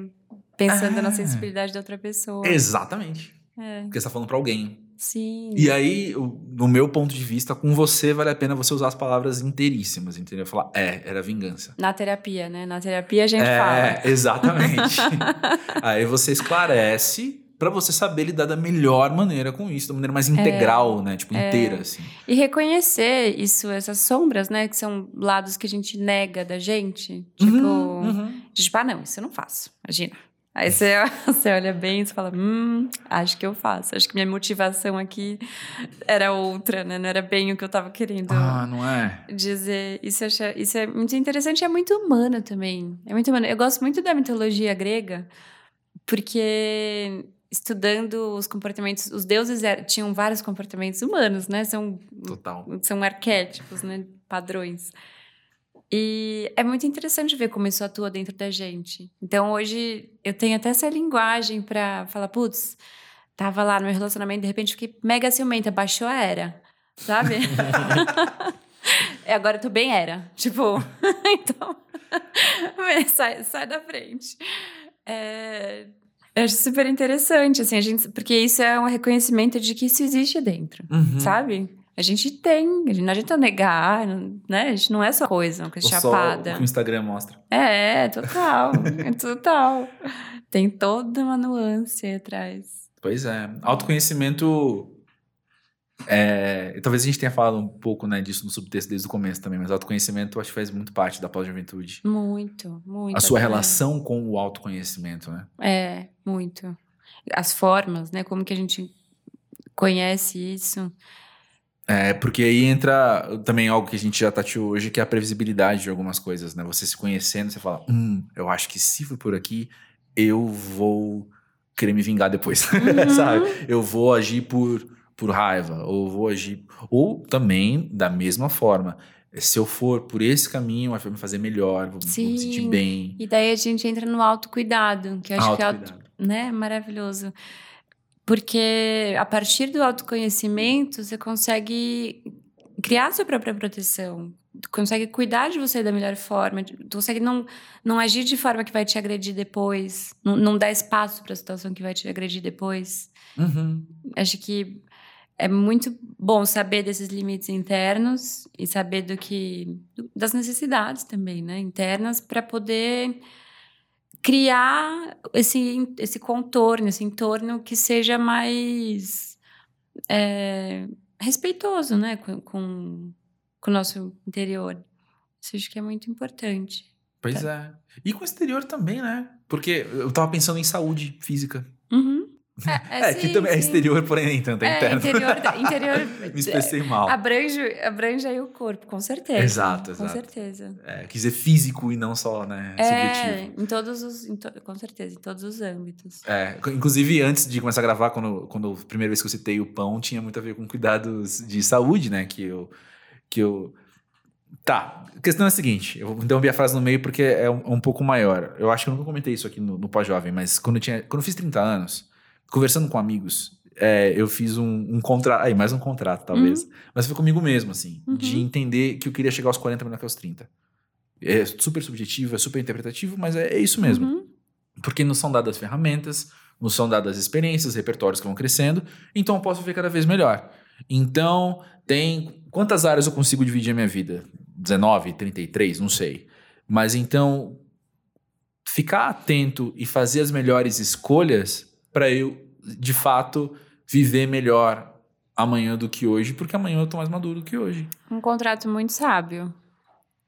pensando na Ah. sensibilidade da outra pessoa. Exatamente. É, Porque você tá falando pra alguém. Sim. E aí, o- no meu ponto de vista, com você vale a pena você usar as palavras inteiríssimas, entendeu? Falar, é, era vingança. Na terapia, né? Na terapia a gente é, fala. exatamente. aí você esclarece pra você saber lidar da melhor maneira com isso, da maneira mais integral, né? Tipo, inteira, assim. E reconhecer isso, essas sombras, né? Que são lados que a gente nega da gente. Tipo, Uhum, uhum. tipo, ah, não, isso eu não faço. Imagina. Aí você, você olha bem e fala, hum, acho que eu faço. Acho que minha motivação aqui era outra, né? Não era bem o que eu tava querendo Ah, não é? dizer. Isso, acho- isso é muito interessante e é muito humano também. É muito humano. Eu gosto muito da mitologia grega, porque estudando os comportamentos, os deuses er- tinham vários comportamentos humanos, né? São Total. são arquétipos, né? Padrões. E é muito interessante ver como isso atua dentro da gente. Então hoje eu tenho até essa linguagem pra falar, putz, tava lá no meu relacionamento, de repente fiquei mega ciumenta, baixou a era, sabe? e agora eu tô bem era. Tipo, então, sai, sai da frente. É, eu acho super interessante, assim, a gente, porque isso é um reconhecimento de que isso existe dentro Uhum. sabe? A gente tem, não adianta negar, né? A gente não é só coisa, uma coisa Ou só chapada. o que o Instagram mostra. É, total, é total. Tem toda uma nuance atrás. Pois é. Autoconhecimento. É, talvez a gente tenha falado um pouco né, disso no subtexto desde o começo também, mas autoconhecimento acho que faz muito parte da pós-juventude. Muito, muito. A sua até. relação com o autoconhecimento, né? É, muito. As formas, né? Como que a gente conhece isso. É, porque aí entra também algo que a gente já tateou hoje, que é a previsibilidade de algumas coisas, né? Você se conhecendo, você fala, hum, eu acho que se for por aqui, eu vou querer me vingar depois, Uhum. sabe? Eu vou agir por, por raiva, ou vou agir... Ou também, da mesma forma, se eu for por esse caminho, vai me fazer melhor, vou, vou me sentir Sim. bem. E daí a gente entra no autocuidado, que eu acho que é né, maravilhoso. Porque a partir do autoconhecimento, você consegue criar sua própria proteção. Consegue cuidar de você da melhor forma. Consegue não, não agir de forma que vai te agredir depois. Não, não dar espaço para a situação que vai te agredir depois. Uhum. Acho que é muito bom saber desses limites internos e saber do que das necessidades também, né, internas para poder criar esse esse contorno, esse entorno que seja mais é, respeitoso, né, com, com, com o nosso interior. Isso acho que é muito importante. Pois é. E com o exterior também, né? Porque eu tava pensando em saúde física. Uhum. É, que sim, também é sim. exterior, porém nem tanto, é, É, interno. interior, interior Me expressei mal. Abrange, abrange aí o corpo, com certeza. Exato, Com exato. certeza. É, quis dizer físico e não só, né, É, subjetivo. em todos os. em to- com certeza, em todos os âmbitos. É, inclusive, antes de começar a gravar, quando, quando a primeira vez que eu citei o pão, tinha muito a ver com cuidados de saúde, né? Que eu. Que eu... Tá, a questão é a seguinte: eu vou interromper a frase no meio porque é um, é um pouco maior. Eu acho que eu nunca comentei isso aqui no, no pós-jovem, mas quando eu, tinha, quando eu fiz 30 anos, conversando com amigos, é, eu fiz um, um contrato. Aí, mais um contrato, talvez. Mas foi comigo mesmo, assim, Uhum. de entender que eu queria chegar aos 40 melhor que aos 30. É super subjetivo, é super interpretativo, mas é, é isso mesmo. Uhum. Porque nos são dadas ferramentas, nos são dadas experiências, repertórios que vão crescendo, então eu posso ver cada vez melhor. Então, tem. Quantas áreas eu consigo dividir a minha vida? 19, 33, não sei. Mas então, ficar atento e fazer as melhores escolhas para eu, de fato, viver melhor amanhã do que hoje, porque amanhã eu tô mais maduro do que hoje. Um contrato muito sábio.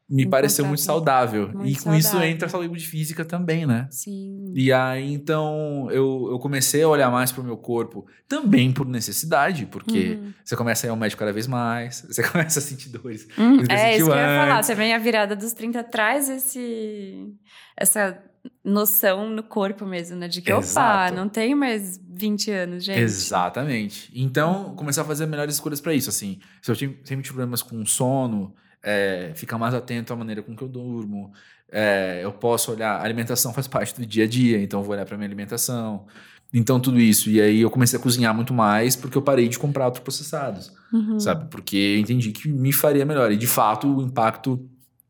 Me Um pareceu muito saudável. muito e com isso entra a saúde física também, né? Sim. E aí, então, eu, eu comecei a olhar mais pro meu corpo, também por necessidade, porque Uhum. você começa a ir ao médico cada vez mais, você começa a sentir dores. Hum, Porque é isso que eu ia falar. antes. Também a virada dos 30 traz esse, essa noção no corpo mesmo, né? De que, opa, Exato. não tenho mais 20 anos, gente. Exatamente. Então, comecei a fazer melhores escolhas para isso. Assim, se eu sempre tive problemas com sono, é, ficar mais atento à maneira com que eu durmo. é, eu posso olhar, a alimentação faz parte do dia a dia, então eu vou olhar para minha alimentação. Então, tudo isso. E aí eu comecei a cozinhar muito mais porque eu parei de comprar ultraprocessados. Uhum. sabe? Porque eu entendi que me faria melhor. E de fato, o impacto,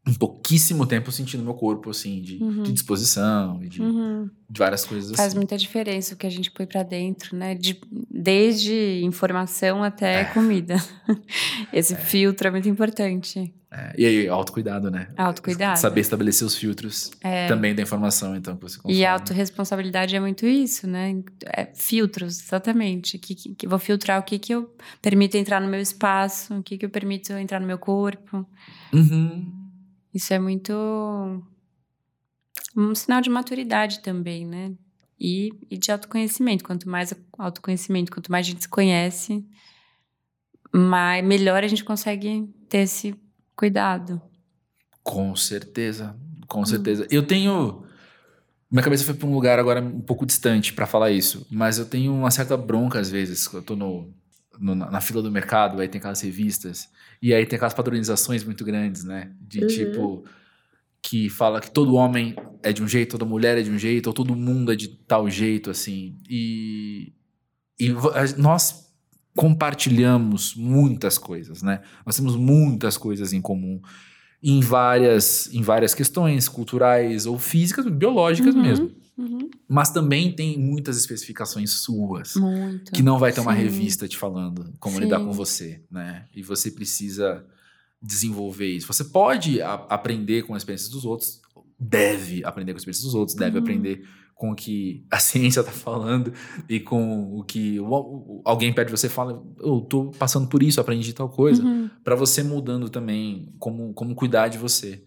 em pouquíssimo tempo, eu senti no meu corpo, assim, de, Uhum. de disposição e de, Uhum. de várias coisas Faz assim. muita diferença o que a gente põe pra dentro, né? De, desde informação até comida. Esse filtro é muito importante. É, e aí, autocuidado, né? Autocuidado. Saber estabelecer os filtros É. também da informação, então, que você consome. E a autorresponsabilidade é muito isso, né? É filtros, exatamente. Que, que, que vou filtrar o que, que eu permito entrar no meu espaço, o que, que eu permito entrar no meu corpo. Uhum. Isso é muito um sinal de maturidade também, né? E, e de autoconhecimento. Quanto mais autoconhecimento, quanto mais a gente se conhece, mais, melhor a gente consegue ter esse cuidado. Com certeza, com certeza. Eu tenho. Minha cabeça foi para um lugar agora um pouco distante para falar isso, mas eu tenho uma certa bronca às vezes. Eu tô no, no- na fila do mercado, aí tem aquelas revistas, e aí tem aquelas padronizações muito grandes, né? De Uhum. tipo. Que fala que todo homem é de um jeito, toda mulher é de um jeito, ou todo mundo é de tal jeito, assim. E, e nós compartilhamos muitas coisas, né? Nós temos muitas coisas em comum. em várias, em várias questões culturais ou físicas, biológicas Uhum. mesmo. Uhum. Mas também tem muitas especificações suas. Muito. Que não vai ter uma Sim. revista te falando como Sim. lidar com você, né? E você precisa desenvolver isso. Você pode aprender com a experiência dos outros, deve aprender com a experiência dos outros, deve Uhum. aprender com o que a ciência tá falando e com o que alguém perto de você fala, eu tô passando por isso, aprendi tal coisa Uhum. para você mudando também como, como cuidar de você.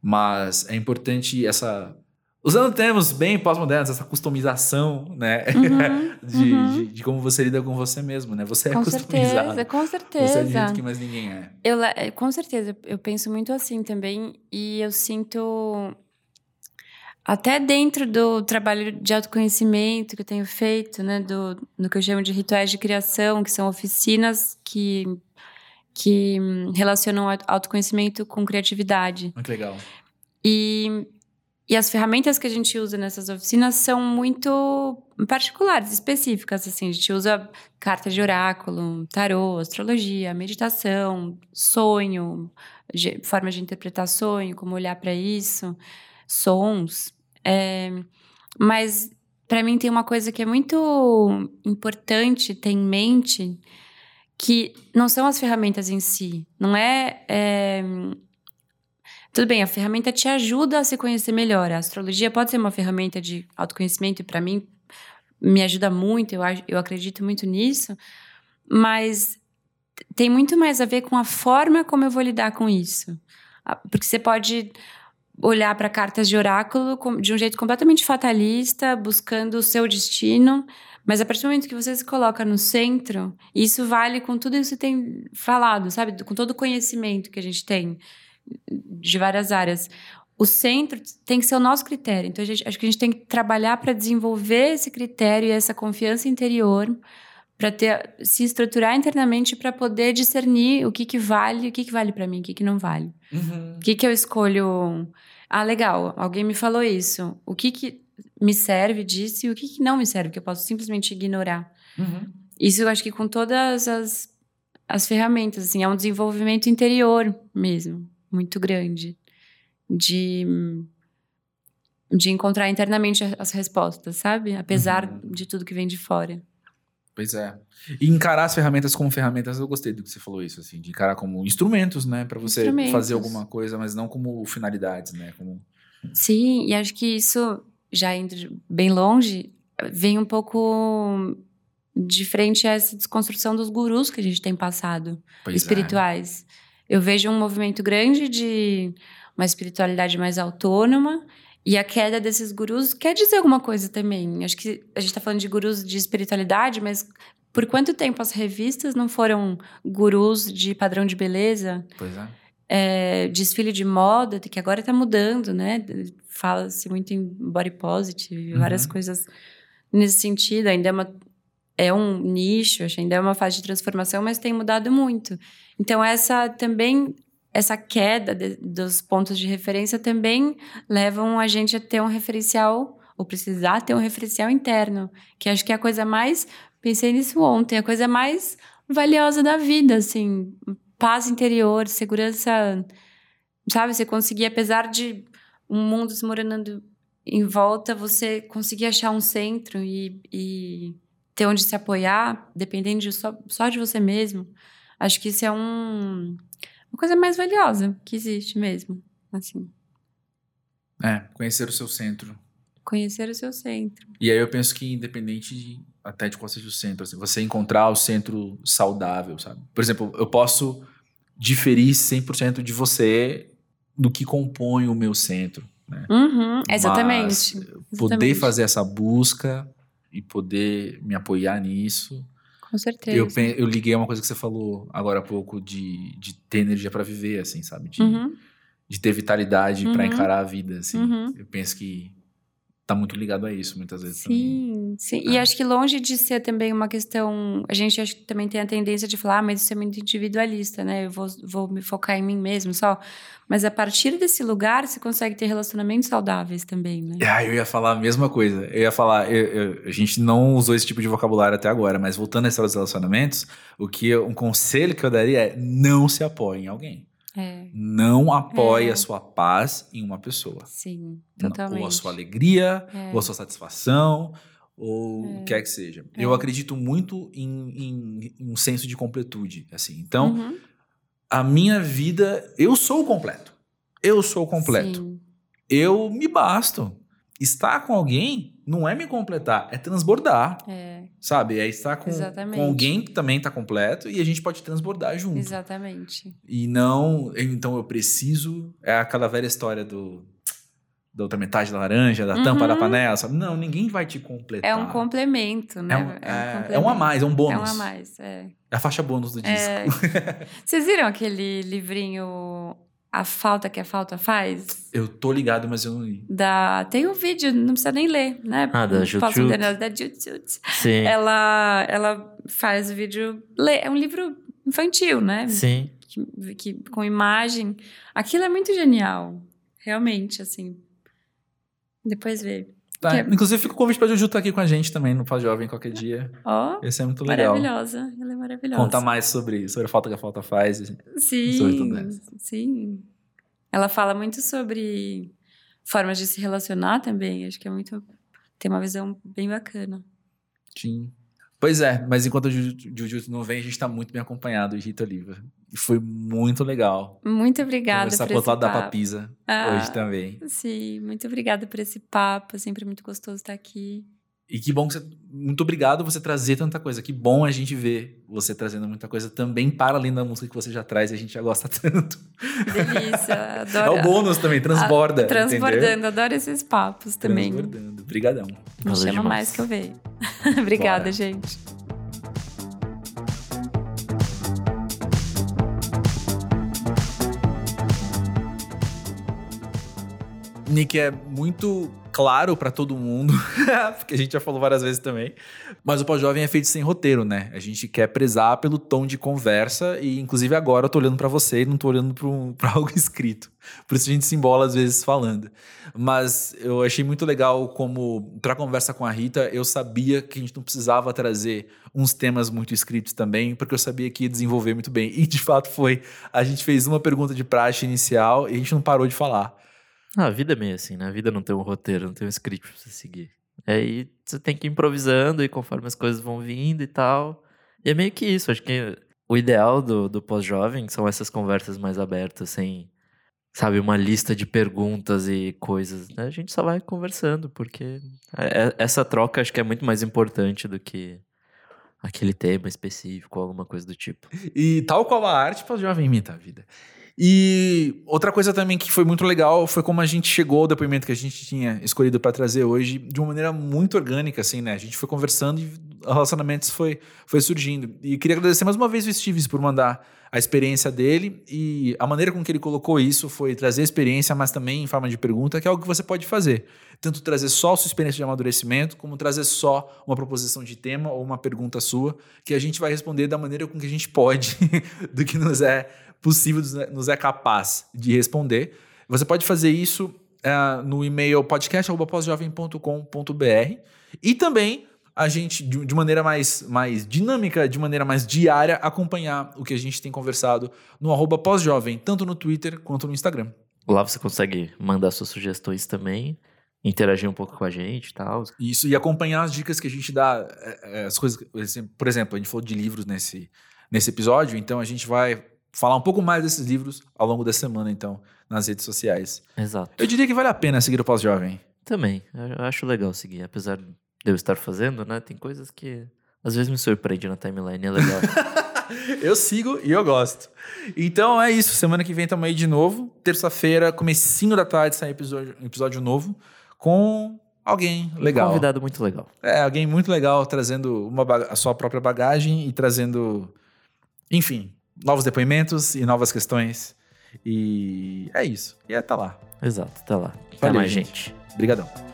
Mas é importante essa. Usando termos bem pós-modernos, essa customização, né? Uhum. de, Uhum. de, de como você lida com você mesmo, né? Você é Com customizado. certeza, com Você é do certeza. jeito que mais ninguém é. Eu, eh, com certeza, eu penso muito assim também. E eu sinto, até dentro do trabalho de autoconhecimento que eu tenho feito, né, do, no que eu chamo de rituais de criação, que são oficinas que, que relacionam au- autoconhecimento com criatividade. Muito legal. E, e as ferramentas que a gente usa nessas oficinas são muito particulares, específicas. Assim, a gente usa carta de oráculo, tarô, astrologia, meditação, sonho, ge- forma de interpretar sonho, como olhar para isso, sons. É, mas para mim tem uma coisa que é muito importante ter em mente que não são as ferramentas em si, não é, é tudo bem, a ferramenta te ajuda a se conhecer melhor. A astrologia pode ser uma ferramenta de autoconhecimento e para mim me ajuda muito, eu, eu acredito muito nisso, mas tem muito mais a ver com a forma como eu vou lidar com isso. Ah, Porque você pode olhar para cartas de oráculo de um jeito completamente fatalista, buscando o seu destino, mas a partir do momento que você se coloca no centro, isso vale com tudo isso que tem falado, sabe? Com todo o conhecimento que a gente tem de várias áreas. O centro tem que ser o nosso critério. Então, gente, acho que a gente tem que trabalhar para desenvolver esse critério e essa confiança interior, para ter se estruturar internamente para poder discernir o que, que vale, o que, que vale para mim, o que, que não vale. O que, que eu escolho? Ah, legal, alguém me falou isso. O que, que me serve disso e o que, que não me serve, que eu posso simplesmente ignorar. Uhum. Isso eu acho que com todas as, as ferramentas, assim, é um desenvolvimento interior mesmo, muito grande. De, de encontrar internamente as respostas, sabe? Apesar Uhum. de tudo que vem de fora. Pois é. E encarar as ferramentas como ferramentas, eu gostei do que você falou isso, assim, de encarar como instrumentos, né, para você fazer alguma coisa, mas não como finalidades, né, como Sim, e acho que isso, já indo bem longe, vem um pouco de frente a essa desconstrução dos gurus que a gente tem passado. pois é. Eu vejo um movimento grande de uma espiritualidade mais autônoma e a queda desses gurus quer dizer alguma coisa também. Acho que a gente está falando de gurus de espiritualidade, mas por quanto tempo as revistas não foram gurus de padrão de beleza, Pois é. é, desfile de moda, que agora está mudando, né? Fala-se muito em body positive, várias Uhum. coisas nesse sentido. Ainda é, uma, é um nicho, acho, ainda é uma fase de transformação, mas tem mudado muito. Então, essa também, essa queda de- dos pontos de referência também levam a gente a ter um referencial, ou precisar ter um referencial interno, que acho que é a coisa mais. Pensei nisso ontem, a coisa mais valiosa da vida, assim, paz interior, segurança, sabe? Você conseguir, apesar de um mundo desmoronando em volta, você conseguir achar um centro e, e ter onde se apoiar, dependendo de só, só de você mesmo. Acho que isso é um, uma coisa mais valiosa que existe mesmo. Assim, É, conhecer o seu centro. conhecer o seu centro. E aí eu penso que independente de, até de qual seja o centro, assim, você encontrar o centro saudável, sabe? Por exemplo, eu posso diferir 100% de você do que compõe o meu centro, né? Uhum, exatamente. Mas poder exatamente. fazer essa busca e poder me apoiar nisso. Com certeza. Eu, eu liguei a uma coisa que você falou agora há pouco de, de ter energia pra viver, assim, sabe? De, Uhum, de ter vitalidade pra Uhum. encarar a vida, assim. Uhum. Eu penso que tá muito ligado a isso, muitas vezes também. Sim, sim. E Ah. acho que longe de ser também uma questão. A gente acho que também tem a tendência de falar, ah, mas isso é muito individualista, né? Eu vou, vou me focar em mim mesmo só. Mas a partir desse lugar, você consegue ter relacionamentos saudáveis também, né? Ah, eu ia falar a mesma coisa. Eu ia falar, eu- eu- a gente não usou esse tipo de vocabulário até agora, mas voltando a esses relacionamentos, o que eu- um conselho que eu daria é não se apoie em alguém. É, Não apoie É. a sua paz em uma pessoa. sim, totalmente. Ou a sua alegria, É. ou a sua satisfação, ou o que quer que seja. É. Eu acredito muito em, em- em um senso de completude. Assim. Então, Uhum. a minha vida, eu sou o completo. Eu sou o completo. Sim, Eu me basto. Estar com alguém não é me completar, é transbordar. é, Sabe? É estar com, com alguém que também está completo e a gente pode transbordar junto. exatamente. E não, então eu preciso. É aquela velha história do da outra metade da laranja, da tampa Uhum. da panela, sabe? Não, ninguém vai te completar. É um complemento, né? É um, é- é um a mais, é um É bônus. um a mais, é. É a faixa bônus do disco. É. Vocês viram aquele livrinho A Falta que a Falta Faz? Eu tô ligado, mas eu não li. Da... Tem um vídeo, não precisa nem ler, né? Ah, da Não Jut posso Jut. ler, não, da Jut Jut. Sim. Ela, ela faz o vídeo... lê- É um livro infantil, né? Sim. Que, que- com imagem. Aquilo é muito genial. Realmente, assim. Depois vê. Tá, Que Inclusive, fica o convite pra Juju estar aqui com a gente também no Pós Jovem qualquer dia. Ó, Esse é muito legal. maravilhosa. Ela é maravilhosa. Contar mais sobre, sobre a falta que a falta faz. Sim, sim. Ela fala muito sobre formas de se relacionar também. Acho que é muito. Tem uma visão bem bacana. Sim. Pois é, mas enquanto o Juju Jujutsu não vem, a gente tá muito bem acompanhado, o Rita Oliva. E foi muito legal Muito obrigada conversar por esse lado da papo. papisa Ah, hoje também. Sim, muito obrigada por esse papo. É sempre muito gostoso estar aqui. E que bom que você. Muito obrigado você trazer tanta coisa. Que bom a gente ver você trazendo muita coisa também para além da música que você já traz e a gente já gosta tanto. Delícia. É Adoro. o bônus também, transborda. Ah, Transbordando. entendeu? Adoro esses papos também. Transbordando. Obrigadão. Me chama demais. mais que eu venho. obrigada, Bora. gente. Nick é muito claro pra todo mundo, porque a gente já falou várias vezes também. Mas o pós-jovem é feito sem roteiro, né? A gente quer prezar pelo tom de conversa e, inclusive, agora eu tô olhando pra você e não tô olhando pra, um- algo escrito. Por isso a gente se embola às vezes falando. Mas eu achei muito legal como, pra conversa com a Rita, eu sabia que a gente não precisava trazer uns temas muito escritos também, porque eu sabia que ia desenvolver muito bem. E, de fato, foi. A gente fez uma pergunta de praxe inicial e a gente não parou de falar. Ah, a vida é meio assim, né? A vida não tem um roteiro, não tem um script pra você seguir. Aí você tem que ir improvisando e conforme as coisas vão vindo e tal. E é meio que isso. Acho que o ideal do, do pós-jovem são essas conversas mais abertas, sem, sabe, uma lista de perguntas e coisas. né? A gente só vai conversando, porque é- é- essa troca acho que é muito mais importante do que aquele tema específico, alguma coisa do tipo. E tal qual a arte, o jovem imita a vida. E outra coisa também que foi muito legal foi como a gente chegou ao depoimento que a gente tinha escolhido para trazer hoje de uma maneira muito orgânica, assim, né? A gente foi conversando e relacionamentos foi, foi surgindo. E queria agradecer mais uma vez o Steves por mandar a experiência dele e a maneira com que ele colocou isso foi trazer experiência, mas também em forma de pergunta, que é algo que você pode fazer. Tanto trazer só a sua experiência de amadurecimento, como trazer só uma proposição de tema ou uma pergunta sua, que a gente vai responder da maneira com que a gente pode, do que nos é possível, nos é- nos é capaz de responder. Você pode fazer isso ah, no e-mail podcast.pós-jovem.com.br e também a gente, de, de maneira mais, mais dinâmica, de maneira mais diária, acompanhar o que a gente tem conversado no arroba pós-jovem, tanto no Twitter quanto no Instagram. Lá você consegue mandar suas sugestões também, interagir um pouco com a gente e tal. Isso, e acompanhar as dicas que a gente dá, é, é, as coisas. Por exemplo, a gente falou de livros nesse, nesse episódio, então a gente vai falar um pouco mais desses livros ao longo da semana, então, nas redes sociais. Exato. Eu diria que vale a pena seguir o Pós-Jovem. Também, eu acho legal seguir, apesar de eu estar fazendo, né? Tem coisas que às vezes me surpreende na timeline, é legal. eu sigo e eu gosto. Então é isso, semana que vem estamos aí de novo. Terça-feira, comecinho da tarde, sai episódio, episódio novo com alguém legal. Um convidado muito legal. É, alguém muito legal trazendo uma a sua própria bagagem e trazendo, enfim, novos depoimentos e novas questões. E é isso. E é tá lá. Exato, tá lá. Até Valeu, mais, gente. gente. Obrigadão.